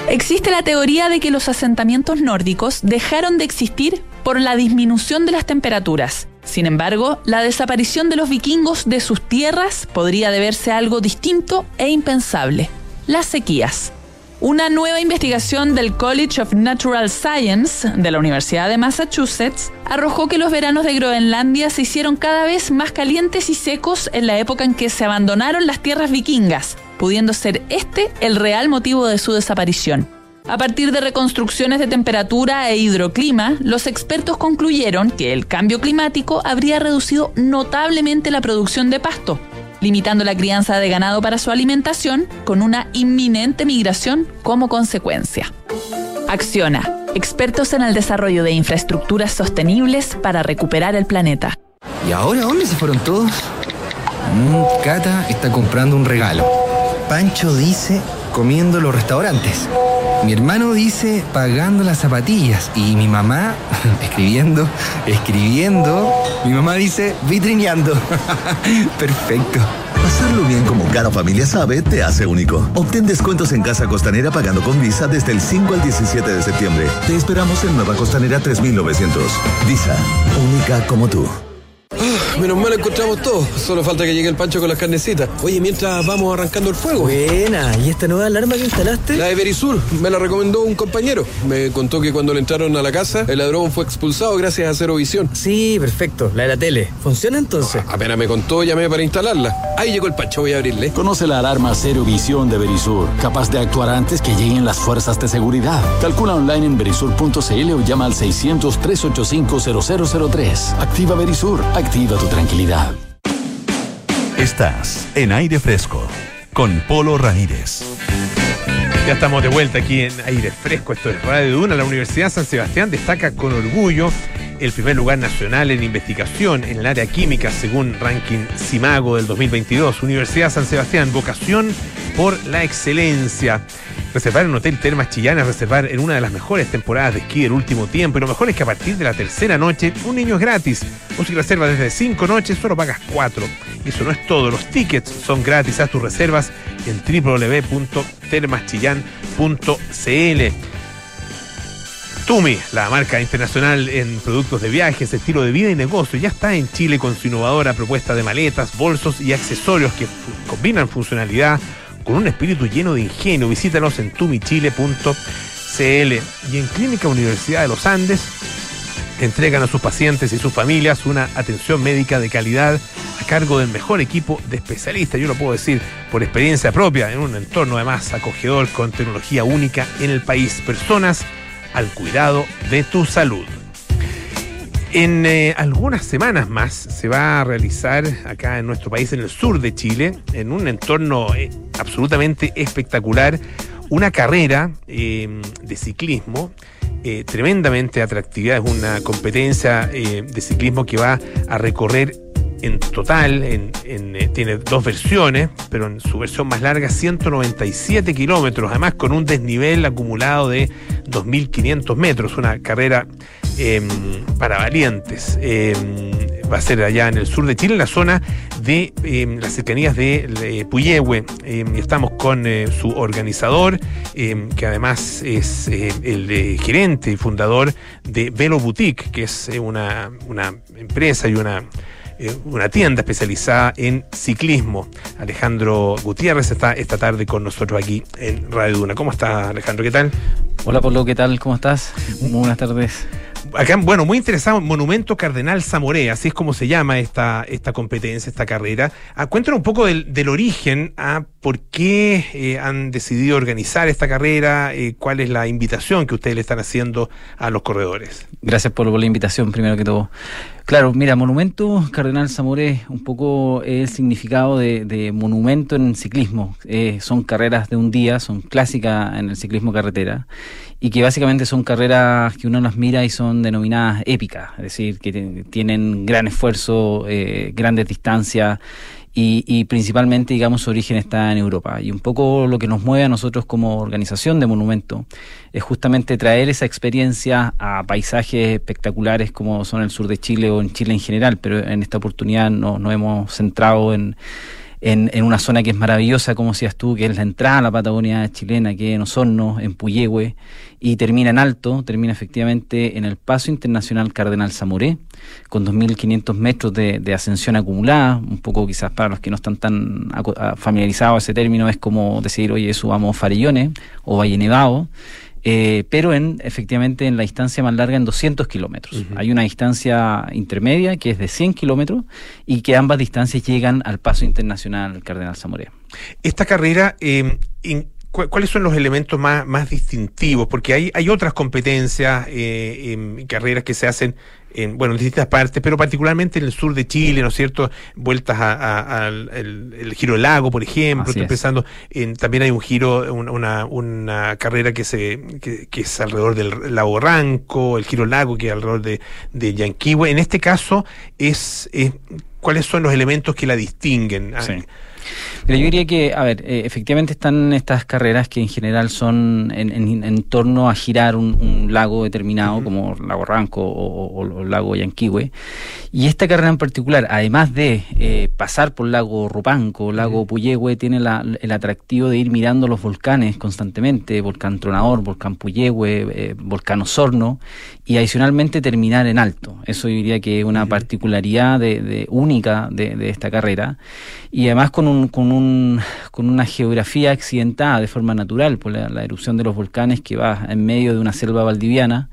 Existe la teoría de que los asentamientos nórdicos dejaron de existir por la disminución de las temperaturas. Sin embargo, la desaparición de los vikingos de sus tierras podría deberse a algo distinto e impensable, las sequías. Una nueva investigación del College of Natural Science de la Universidad de Massachusetts arrojó que los veranos de Groenlandia se hicieron cada vez más calientes y secos en la época en que se abandonaron las tierras vikingas, pudiendo ser este el real motivo de su desaparición. A partir de reconstrucciones de temperatura e hidroclima, los expertos concluyeron que el cambio climático habría reducido notablemente la producción de pasto, limitando la crianza de ganado para su alimentación, con una inminente migración como consecuencia. Acciona, expertos en el desarrollo de infraestructuras sostenibles para recuperar el planeta. ¿Y ahora dónde se fueron todos? Mm, Cata está comprando un regalo. Pancho dice comiendo en los restaurantes. Mi hermano dice pagando las zapatillas. Y mi mamá [LAUGHS] escribiendo, escribiendo. Mi mamá dice vitrineando. [LAUGHS] Perfecto. Pasarlo bien como cada familia sabe te hace único. Obtén descuentos en Casa Costanera pagando con Visa desde el 5 al 17 de septiembre. Te esperamos en Nueva Costanera 3900. Visa, única como tú. Menos mal encontramos todo. Solo falta que llegue el pancho con las carnecitas. Oye, mientras vamos arrancando el fuego. Buena, ¿y esta nueva alarma que instalaste? La de Verisur, me la recomendó un compañero. Me contó que cuando le entraron a la casa, el ladrón fue expulsado gracias a Cero Visión. Sí, perfecto, la de la tele. ¿Funciona entonces? Apenas me contó, llamé para instalarla. Ahí llegó el pancho, voy a abrirle. Conoce la alarma Cero Visión de Verisur, capaz de actuar antes que lleguen las fuerzas de seguridad. Calcula online en verisur.cl o llama al 600-385-0003. Activa Verisur, activa tu tranquilidad. Estás en aire fresco con Polo Ramírez. Ya estamos de vuelta aquí en aire fresco. Esto es Radio Duna. La Universidad San Sebastián destaca con orgullo el primer lugar nacional en investigación en el área química según ranking Simago del 2022. Universidad San Sebastián, vocación por la excelencia. Reservar en Hotel Termas Chillán es reservar en una de las mejores temporadas de esquí del último tiempo. Y lo mejor es que a partir de la tercera noche, un niño es gratis. O si reservas desde cinco noches, solo pagas cuatro. Eso no es todo. Los tickets son gratis. Haz tus reservas en www.termaschillán.cl. Tumi, la marca internacional en productos de viajes, estilo de vida y negocio, ya está en Chile con su innovadora propuesta de maletas, bolsos y accesorios que combinan funcionalidad con un espíritu lleno de ingenio. Visítanos en tumichile.cl y en Clínica Universidad de los Andes entregan a sus pacientes y sus familias una atención médica de calidad a cargo del mejor equipo de especialistas. Yo lo puedo decir por experiencia propia, en un entorno además acogedor con tecnología única en el país. Personas al cuidado de tu salud. En eh, algunas semanas más se va a realizar acá en nuestro país, en el sur de Chile, en un entorno eh, absolutamente espectacular, una carrera eh, de ciclismo eh, tremendamente atractiva. Es una competencia de ciclismo que va a recorrer en total, en- eh, tiene dos versiones, pero en su versión más larga, 197 kilómetros, además con un desnivel acumulado de 2.500 metros, una carrera eh, para valientes. Eh, va a ser allá en el sur de Chile, en la zona de eh, las cercanías de eh, Puyehue. Eh, estamos con eh, su organizador, que además es el gerente y fundador de Velo Boutique, que es una empresa y una eh, una tienda especializada en ciclismo. Alejandro Gutiérrez está esta tarde con nosotros aquí en Radio Duna. ¿Cómo está Alejandro? ¿Qué tal? Hola Pablo, ¿qué tal? ¿Cómo estás? Muy buenas tardes. Acá, bueno, muy interesado en Monumento Cardenal Zamoré, así es como se llama esta, esta competencia, esta carrera. Ah, cuéntanos un poco del, del origen, a por qué eh, han decidido organizar esta carrera, eh, cuál es la invitación que ustedes le están haciendo a los corredores. Gracias por, la invitación, primero que todo. Claro, mira, monumento Cardenal Zamoré, un poco el significado de, monumento en ciclismo. Eh, son carreras de un día, son clásicas en el ciclismo carretera y que básicamente son carreras que uno las mira y son denominadas épicas, es decir, que tienen gran esfuerzo, eh, grandes distancias y, y principalmente, digamos, su origen está en Europa. Y un poco lo que nos mueve a nosotros como organización de Monumento es justamente traer esa experiencia a paisajes espectaculares como son el sur de Chile o en Chile en general, pero en esta oportunidad no- nos hemos centrado en, en, en una zona que es maravillosa, como decías tú, que es la entrada a la Patagonia chilena, que es en Osorno, en Puyehue, y termina en alto, termina efectivamente en el Paso Internacional Cardenal Zamoré, con 2.500 metros de, ascensión acumulada, un poco quizás para los que no están tan aco- a- familiarizados a ese término, es como decir, oye, subamos Farellones o Valle Nevado, eh, pero en efectivamente en la distancia más larga en 200 kilómetros. Hay una distancia intermedia que es de 100 kilómetros y que ambas distancias llegan al Paso Internacional Cardenal Zamoré. Esta carrera, eh, in- ¿cuáles son los elementos más, más distintivos? Porque hay, hay otras competencias, eh, en carreras que se hacen en, bueno, en distintas partes, pero particularmente en el sur de Chile, ¿no es cierto? Vueltas a- a- al el, el giro del lago, por ejemplo. Estoy es. pensando en, también hay un giro, un- una, una carrera que se que, que es alrededor del lago Ranco, el giro del lago que es alrededor de, de Yanquihue. En este caso, es, es ¿cuáles son los elementos que la distinguen? Ah, Sí. Pero yo diría que, a ver, eh, efectivamente están estas carreras que en general son en, en- en torno a girar un, un lago determinado, como Lago Ranco o, o- Lago Yanquihue. Y esta carrera en particular, además de eh, pasar por Lago Rupanco, Lago Puyehue, tiene la- el atractivo de ir mirando los volcanes constantemente, Volcán Tronador, Volcán Puyehue, eh, Volcán Osorno, y adicionalmente terminar en alto. Eso yo diría que es una particularidad de, de- única de, de esta carrera y además con, un, con, un, con una geografía accidentada de forma natural por la, la erupción de los volcanes que va en medio de una selva valdiviana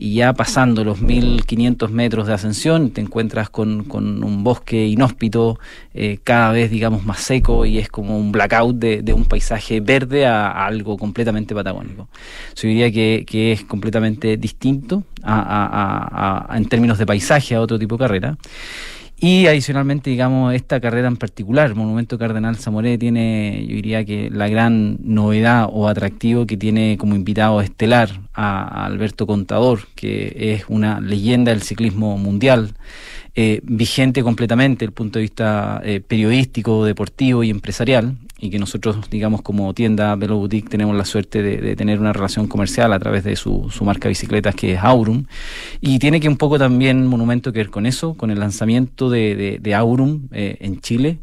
y ya pasando los 1500 metros de ascensión te encuentras con, con un bosque inhóspito eh, cada vez digamos más seco y es como un blackout de, de un paisaje verde a, algo completamente patagónico. Yo diría que, que es completamente distinto a- a- en términos de paisaje a otro tipo de carrera. Y adicionalmente, digamos, esta carrera en particular, Monumento Cardenal Zamoré, tiene, yo diría que la gran novedad o atractivo que tiene como invitado estelar a, Alberto Contador, que es una leyenda del ciclismo mundial, eh, vigente completamente desde el punto de vista eh, periodístico, deportivo y empresarial, y que nosotros, digamos, como tienda Velo tenemos la suerte de, tener una relación comercial a través de su, su marca de bicicletas que es Aurum. Y tiene que un poco también Monumento que ver con eso, con el lanzamiento de, de- de Aurum eh, en Chile.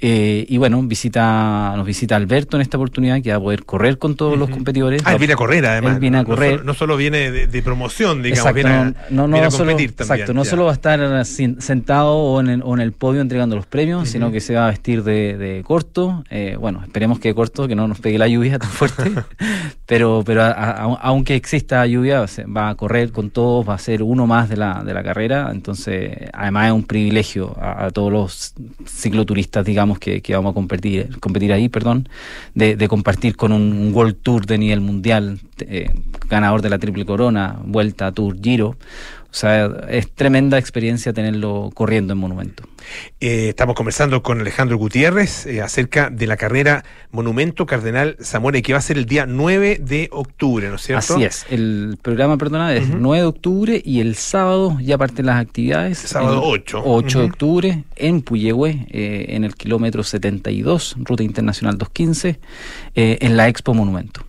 Eh, y bueno, visita, nos visita Alberto en esta oportunidad, que va a poder correr con todos los competidores. Ah, él viene a correr además. Él viene a No correr. solo- No solo, viene de, de promoción, digamos, Exacto, viene a, no, no, viene a solo, también. exacto, no ya. solo va a estar sentado o en, el, o en el podio entregando los premios, sino que se va a vestir de, de corto. Eh, bueno, esperemos que corto, que no nos pegue la lluvia tan fuerte. [LAUGHS] pero pero a- a- aunque exista lluvia, va a correr con todos, va a ser uno más de la, de la carrera. Entonces, además es un privilegio a, a todos los cicloturistas, digamos, que, que vamos a competir, competir ahí, perdón, de, de compartir con un, World Tour de nivel mundial, eh, ganador de la Triple Corona, Vuelta, Tour, Giro. O sea, es tremenda experiencia tenerlo corriendo en Monumento. Eh, estamos conversando con Alejandro Gutiérrez eh, acerca de la carrera Monumento Cardenal Zamora, que va a ser el día 9 de octubre, ¿no es cierto? Así es. El programa, perdona, es 9 de octubre y el sábado ya parten las actividades. Sábado El 8. 8 de octubre en Puyehue, eh, en el kilómetro 72, Ruta Internacional 215, eh, en la Expo Monumento.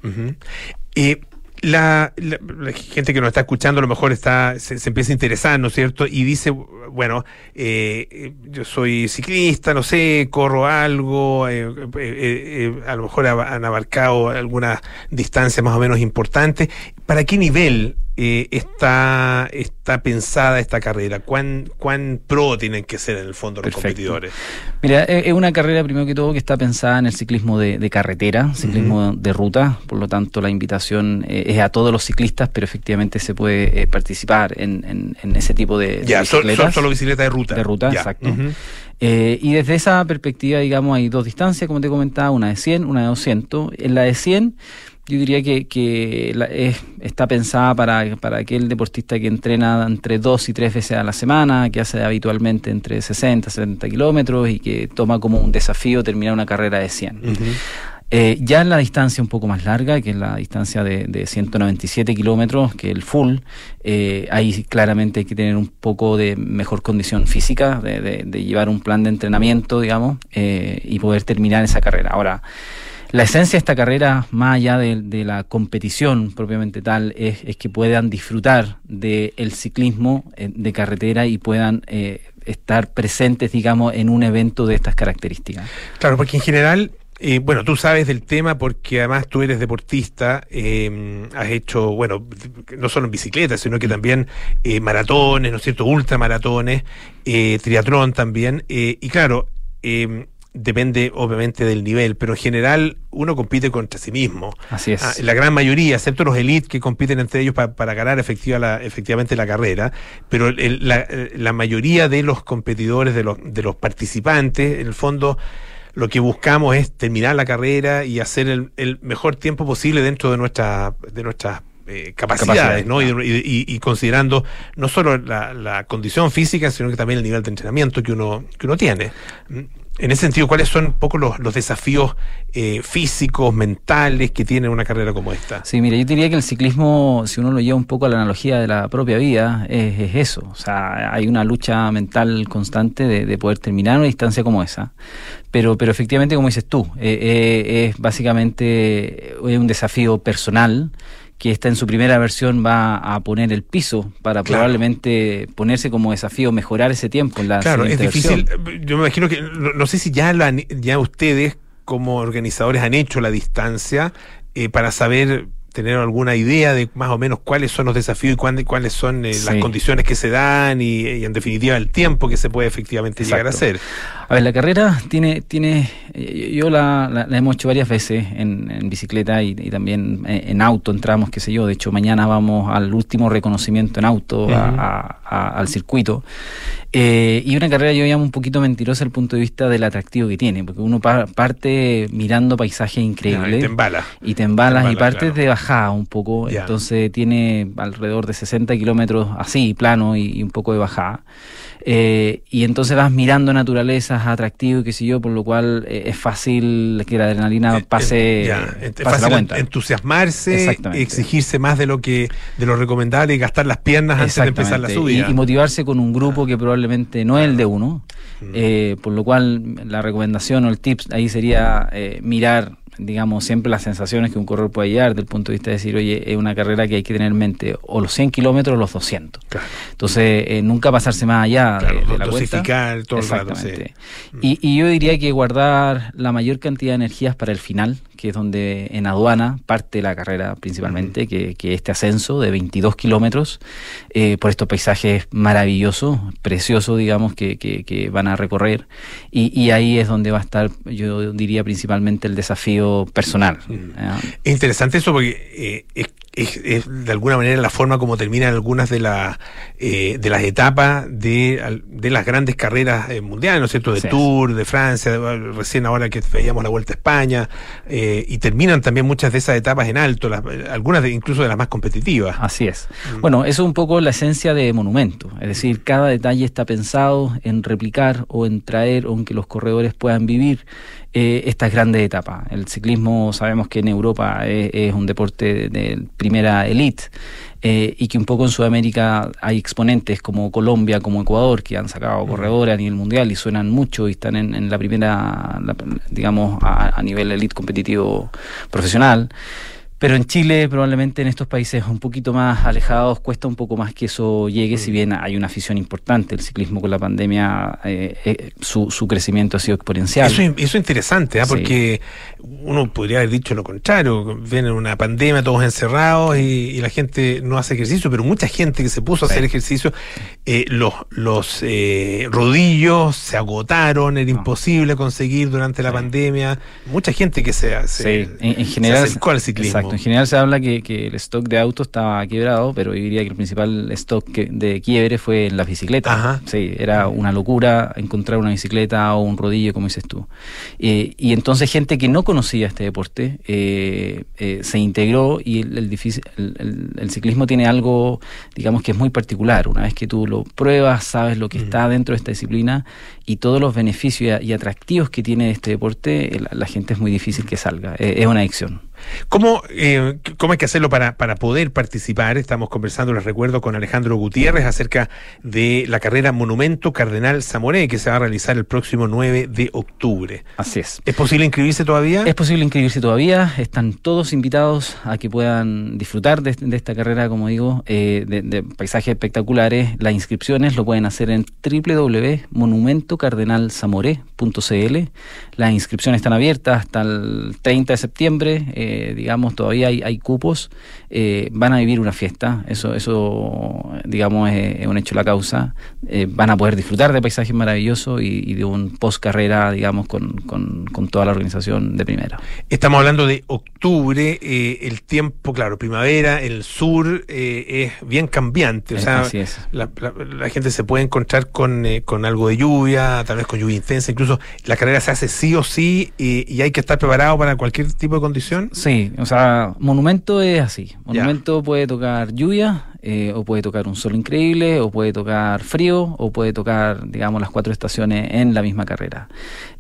Eh, la, la- la gente que nos está escuchando a lo mejor está se, empieza a interesar, ¿no es cierto? Y dice, bueno, eh, eh, yo soy ciclista, no sé, corro algo, eh, eh, eh, a lo mejor ha- han abarcado algunas distancias más o menos importantes. ¿Para qué nivel eh, está, está pensada esta carrera? ¿Cuán, ¿Cuán pro tienen que ser en el fondo los Perfecto. competidores? Mira, es es una carrera primero que todo que está pensada en el ciclismo de, de carretera, ciclismo de ruta, por lo tanto la invitación eh, es a todos los ciclistas, pero efectivamente se puede eh, participar en, en- en ese tipo de, Ya, bicicletas. solo bicicleta de ruta. De ruta, Ya. exacto. Eh, y desde esa perspectiva, digamos, hay dos distancias, como te comentaba, una de 100, una de 200. En la de 100, yo diría que, que la- es- está pensada para, para aquel deportista que entrena entre dos y tres veces a la semana, que hace habitualmente entre 60 y 70 kilómetros y que toma como un desafío terminar una carrera de 100. Eh, ya en la distancia un poco más larga, que es la distancia de, de 197 kilómetros, que el full, eh, ahí claramente hay que tener un poco de mejor condición física, de, de- de llevar un plan de entrenamiento, digamos, eh, y poder terminar esa carrera. Ahora, la esencia de esta carrera, más allá de, de la competición propiamente tal, es, que puedan disfrutar del ciclismo eh, de carretera y puedan eh, estar presentes, digamos, en un evento de estas características. Claro, porque en general, eh, bueno, tú sabes del tema porque además tú eres deportista, has hecho, bueno, no solo en bicicleta, sino que también maratones, ¿no es cierto? Ultramaratones, triatlón también. y claro, depende obviamente del nivel, pero en general uno compite contra sí mismo. Así es. Ah, la gran mayoría, excepto los elites que compiten entre ellos pa- para ganar efectiva la, efectivamente la carrera, pero el- el- la, eh, la mayoría de los competidores, de los, de los participantes, en el fondo, lo que buscamos es terminar la carrera y hacer el, el mejor tiempo posible dentro de nuestra de nuestras eh, capacidades, Capacidades, ¿no? Y, y- y considerando no solo la, la condición física, sino que también el nivel de entrenamiento que uno, que uno tiene. En ese sentido, ¿cuáles son un poco los, los desafíos eh, físicos, mentales que tiene una carrera como esta? Sí, mire, yo diría que el ciclismo, si uno lo lleva un poco a la analogía de la propia vida, es, es eso. O sea, hay una lucha mental constante de, de poder terminar una distancia como esa. Pero, pero efectivamente, como dices tú, eh, eh, es básicamente eh, un desafío personal que esta en su primera versión va a poner el piso para Claro. probablemente ponerse como desafío mejorar ese tiempo en la Claro, es difícil. versión. Yo me imagino que, no, no sé si ya, la ya ustedes como organizadores han hecho la distancia eh, para saber tener alguna idea de más o menos cuáles son los desafíos y cuáles son eh, las condiciones que se dan y, y en definitiva el tiempo que se puede efectivamente llegar a hacer. A ver, la carrera tiene, tiene eh, yo la, la- la hemos hecho varias veces en, en bicicleta y, y también eh, en auto entramos, qué sé yo. De hecho, mañana vamos al último reconocimiento en auto a- a- al circuito. Eh, y una carrera yo llamo un poquito mentirosa desde el punto de vista del atractivo que tiene, porque uno pa- parte mirando paisajes increíbles. y te embala. Y te embalas y partes claro. de bajada un poco. Entonces tiene alrededor de 60 kilómetros así, plano y, y un poco de bajada. Eh, y entonces vas mirando naturalezas atractivo y qué sé yo, por lo cual eh, es fácil que la adrenalina pase, Eh, Ya, es pase la cuenta. entusiasmarse, exigirse más de lo que de lo recomendable y gastar las piernas antes de empezar la subida. Y, y motivarse con un grupo que probablemente no es el de uno, Mm. eh, por lo cual la recomendación o el tips ahí sería eh, mirar, digamos, siempre las sensaciones que un corredor puede llevar, desde el punto de vista de decir, oye, es una carrera que hay que tener en mente o los 100 kilómetros o los 200. Entonces, eh, nunca pasarse más allá de- de, la cuenta. todo el rato, sí. Exactamente. Y, y yo diría que guardar la mayor cantidad de energías para el final, que es donde en aduana parte la carrera principalmente, que, que este ascenso de 22 kilómetros eh, por estos paisajes maravillosos, preciosos, digamos, que, que- que van a recorrer. Y, y ahí es donde va a estar, yo diría, principalmente el desafío personal. ¿ya? Es interesante eso porque eh, es, es- es de alguna manera la forma como terminan algunas de, las eh, de las etapas de, al- de las grandes carreras eh, mundiales, ¿no es cierto? De Sí. Tour, de Francia, recién ahora que veíamos la Vuelta a España, eh, y terminan también muchas de esas etapas en alto, las- algunas de- incluso de las más competitivas. Así es. Bueno, eso es un poco la esencia de Monumento, es decir, cada detalle está pensado en replicar o en traer o en que los corredores puedan vivir eh, estas grandes etapas. El ciclismo sabemos que en Europa es, es un deporte de, de primera elite. eh, y que un poco en Sudamérica hay exponentes como Colombia, como Ecuador, que han sacado corredores a nivel mundial y suenan mucho y están en, en la primera, la- digamos, a, a nivel elite competitivo profesional. Pero en Chile, probablemente en estos países un poquito más alejados, cuesta un poco más que eso llegue, si bien hay una afición importante. El ciclismo con la pandemia, eh, eh, su, su crecimiento ha sido exponencial. Eso, es- eso es interesante, ¿ah? Sí. porque uno podría haber dicho lo contrario. Viene una pandemia, todos encerrados y, y la gente no hace ejercicio, pero mucha gente que se puso a hacer ejercicio, eh, los, los eh, rodillos se agotaron, era imposible conseguir durante la pandemia. Mucha gente que se, se, Sí, en, en se general, acercó al ciclismo. Exacto, en general se habla que, que el stock de autos estaba quebrado, pero yo diría que el principal stock que- de quiebre fue en las bicicletas. Ajá. Sí, era una locura encontrar una bicicleta o un rodillo, como dices tú. Eh, y entonces gente que no conocía este deporte eh, eh, se integró y el, el difícil- el- el- el ciclismo tiene algo, digamos, que es muy particular. Una vez que tú lo pruebas, sabes lo que está dentro de esta disciplina y todos los beneficios y, y atractivos que tiene este deporte, eh, la, la gente es muy difícil que salga. Eh, es una adicción. ¿Cómo, eh, ¿Cómo hay que hacerlo para, para poder participar? Estamos conversando, les recuerdo, con Alejandro Gutiérrez acerca de la carrera Monumento Cardenal Zamoré, que se va a realizar el próximo 9 de octubre. Así es. ¿Es posible inscribirse todavía? Es posible inscribirse todavía, están todos invitados a que puedan disfrutar de, de esta carrera, como digo, eh, de, de paisajes espectaculares. Las inscripciones lo pueden hacer en www.monumentocardenalzamoré.cl. Las inscripciones están abiertas hasta el 30 de septiembre. eh, eh, digamos, todavía hay, hay cupos, eh, van a vivir una fiesta, eso, eso digamos, es, es un hecho de la causa, Eh, van a poder disfrutar de paisajes maravillosos y, y de un post carrera, digamos, con, con, con toda la organización de primera. Estamos hablando de octubre, el tiempo, claro, primavera, el sur es bien cambiante. O sea, así es. La, la- la gente se puede encontrar con, con algo de lluvia, tal vez con lluvia intensa, incluso la carrera se hace sí o sí y, y hay que estar preparado para cualquier tipo de condición. Sí, o sea, Monumento es así. Monumento puede tocar lluvia, eh, o puede tocar un sol increíble, o puede tocar frío, o puede tocar, digamos, las cuatro estaciones en la misma carrera.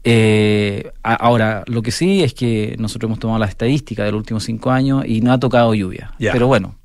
Eh, a- ahora, lo que sí es que nosotros hemos tomado la estadística de los últimos cinco años y no ha tocado lluvia. Pero bueno,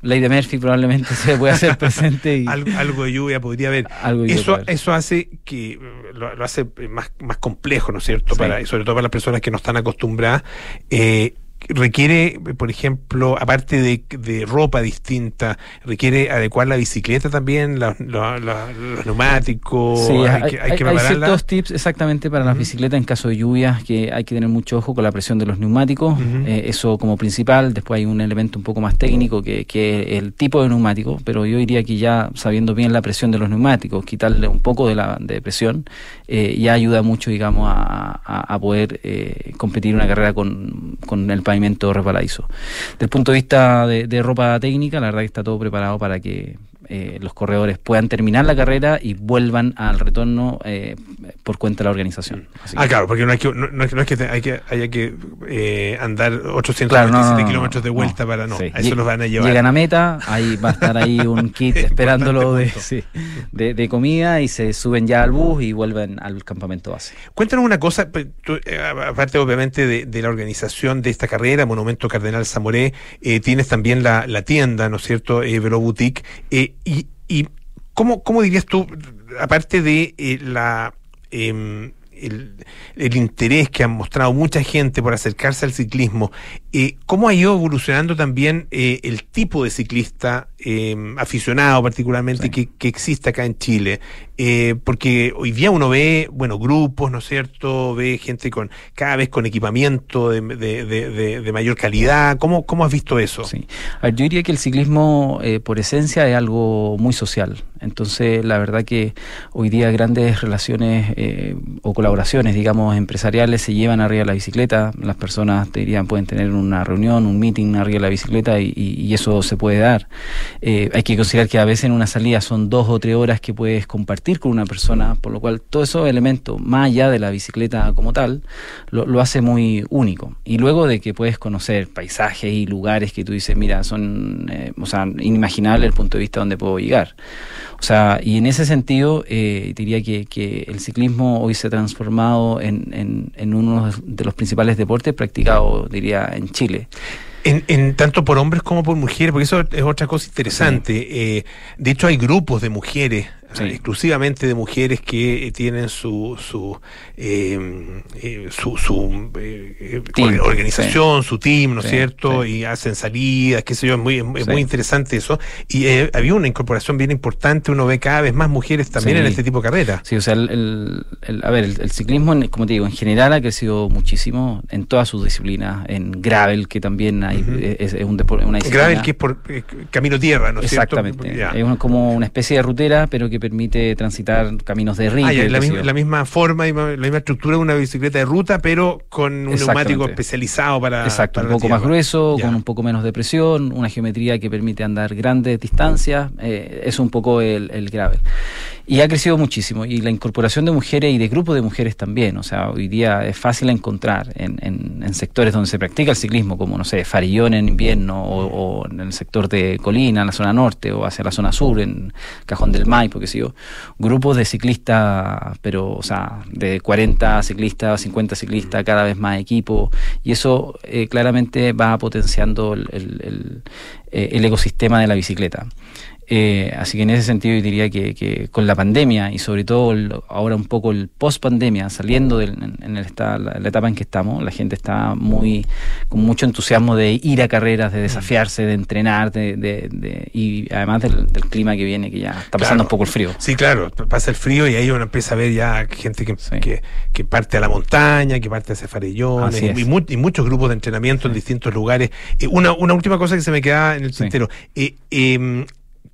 ley de Murphy probablemente se puede hacer [LAUGHS] presente y algo, algo de lluvia podría haber. Algo eso, haber. eso hace que eh, lo, lo hace eh, más, más complejo, ¿no es cierto? Sí. Para, y sobre todo para las personas que no están acostumbradas. Eh, requiere, por ejemplo, aparte de, de ropa distinta, requiere adecuar la bicicleta también, la- la- la- los neumáticos, Sí, hay, hay, que, hay que hay ciertos tips exactamente para las bicicletas en caso de lluvias que hay que tener mucho ojo con la presión de los neumáticos, eh, eso como principal, después hay un elemento un poco más técnico que, que es el tipo de neumático, pero yo diría que ya sabiendo bien la presión de los neumáticos, quitarle un poco de la de presión, eh, ya ayuda mucho, digamos, a, a- a poder eh, competir una carrera con, con el pavimento resbaladizo. Desde el punto de vista de, de ropa técnica, la verdad que está todo preparado para que eh, los corredores puedan terminar la carrera y vuelvan al retorno eh, por cuenta de la organización. Así Ah, que- claro, porque no, hay que, no, no es, no es que hay que haya que eh, andar 897 Claro, no, no, no, kilómetros de vuelta para no, Sí. a eso los van a llevar. Llegan a meta, ahí va a estar ahí [LAUGHS] un kit esperándolo de, sí, de, de comida y se suben ya al bus y vuelven al campamento base. Cuéntanos una cosa, tú, eh, aparte obviamente de, de la organización de esta carrera, Monumento Cardenal Zamoré, tienes también la, la tienda, ¿no es cierto?, Velo Boutique, eh, y, y ¿cómo, ¿cómo dirías tú, aparte de eh, la... em, el, el interés que han mostrado mucha gente por acercarse al ciclismo, eh, ¿cómo ha ido evolucionando también eh, el tipo de ciclista eh, aficionado particularmente que, que existe acá en Chile? Eh, porque hoy día uno ve, bueno, grupos, ¿no es cierto? Ve gente con cada vez con equipamiento de, de- de- mayor calidad. ¿Cómo, ¿Cómo has visto eso? Ver, yo diría que el ciclismo eh, por esencia es algo muy social. Entonces, la verdad que hoy día grandes relaciones eh, o colaboraciones, digamos, empresariales se llevan arriba de la bicicleta. Las personas, te dirían, pueden tener una reunión, un meeting arriba de la bicicleta y, y- y eso se puede dar. Eh, hay que considerar que a veces en una salida son dos o tres horas que puedes compartir con una persona, por lo cual todos esos elementos, más allá de la bicicleta como tal, lo, lo hace muy único. Y luego de que puedes conocer paisajes y lugares que tú dices, mira, son eh, o sea, inimaginables el punto de vista donde puedo llegar. O sea, y en ese sentido, eh, diría que, que el ciclismo hoy se ha transformado en, en, en uno de los principales deportes practicados, diría, en Chile. En, en tanto por hombres como por mujeres, porque eso es otra cosa interesante. Eh, de hecho, hay grupos de mujeres, sea, exclusivamente de mujeres que eh, tienen su su eh, eh, su, su, eh, eh, Team, organización, su team, ¿no es Sí, cierto? Y hacen salidas, qué sé yo, es muy, es muy interesante eso. Y había una incorporación bien importante, uno ve cada vez más mujeres también en este tipo de carreras. Sí, o sea, el, el- el- a ver, el, el ciclismo, como te digo, en general ha crecido muchísimo en todas sus disciplinas, en gravel, que también hay, es, es un deporte, una disciplina. Gravel que es por camino tierra, ¿no es Exactamente. cierto? Ya. Es una- como una especie de rutera, pero que permite transitar caminos de río. Ah, la, misma, la misma forma y la misma estructura de una bicicleta de ruta, pero con un neumático especializado para. Exacto, para un poco más grueso, Ya. con un poco menos de presión, una geometría que permite andar grandes distancias, eh, es un poco el, el gravel. Y ha crecido muchísimo, y la incorporación de mujeres y de grupos de mujeres también, o sea, hoy día es fácil encontrar en, en- en sectores donde se practica el ciclismo, como, no sé, Farillón en invierno, o, o en el sector de Colina, en la zona norte, o hacia la zona sur, en Cajón del Maipo, qué sé yo, grupos de ciclistas, pero, o sea, de 40 ciclistas, 50 ciclistas, cada vez más equipo, y eso eh, claramente va potenciando el, eh, el ecosistema de la bicicleta. Eh, así que en ese sentido yo diría que, que con la pandemia y sobre todo el- ahora un poco el post pandemia, saliendo del- en, en el esta- la, la etapa en que estamos, la gente está muy con mucho entusiasmo de ir a carreras, de desafiarse, de entrenar, de, de- de- y además del, del clima que viene, que ya está pasando Claro. un poco el frío. Sí, claro, pasa el frío y ahí uno empieza a ver ya gente que, que, que parte a la montaña, que parte a hacer farellones Así y, es. y mu- y muchos grupos de entrenamiento en distintos lugares. Eh, una, una última cosa que se me queda en el tintero, eh, em,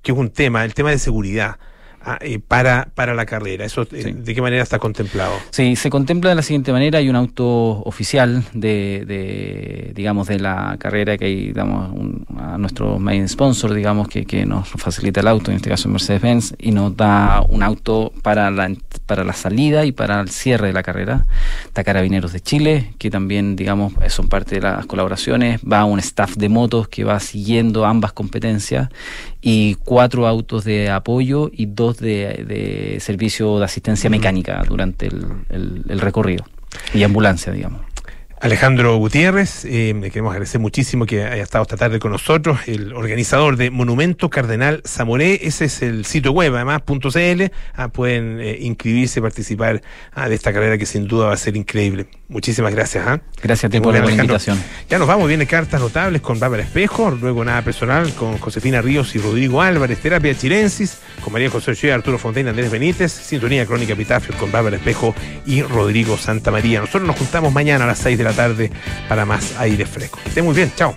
que es un tema, el tema de seguridad ah, eh, para, para la carrera. Eso, eh, ¿De qué manera está contemplado? Sí, se contempla de la siguiente manera, hay un auto oficial de, de, digamos, de la carrera que hay, damos un- a nuestro main sponsor, digamos, que, que nos facilita el auto, en este caso Mercedes-Benz, y nos da un auto para la, para la salida y para el cierre de la carrera. Está Carabineros de Chile, que también, digamos, son parte de las colaboraciones. Va un staff de motos que va siguiendo ambas competencias y cuatro autos de apoyo y dos de, de servicio de asistencia mecánica durante el, el- el recorrido y ambulancia, digamos. Alejandro Gutiérrez, eh, le queremos agradecer muchísimo que haya estado esta tarde con nosotros, el organizador de Monumento Cardenal Zamoré, ese es el sitio web, además, punto .cl, ah, pueden eh, inscribirse, participar ah, de esta carrera que sin duda va a ser increíble. Muchísimas gracias. ¿ah? Gracias a ti por la Alejandro. invitación. Ya nos vamos, viene cartas notables con Bárbara Espejo, luego nada personal con Josefina Ríos y Rodrigo Álvarez, terapia chilensis con María José Ochoa, Arturo Fontaine, Andrés Benítez, sintonía crónica epitafio con Bárbara Espejo y Rodrigo Santa María. Nosotros nos juntamos mañana a las 6 de la tarde para más aire fresco. Que esté muy bien, chao.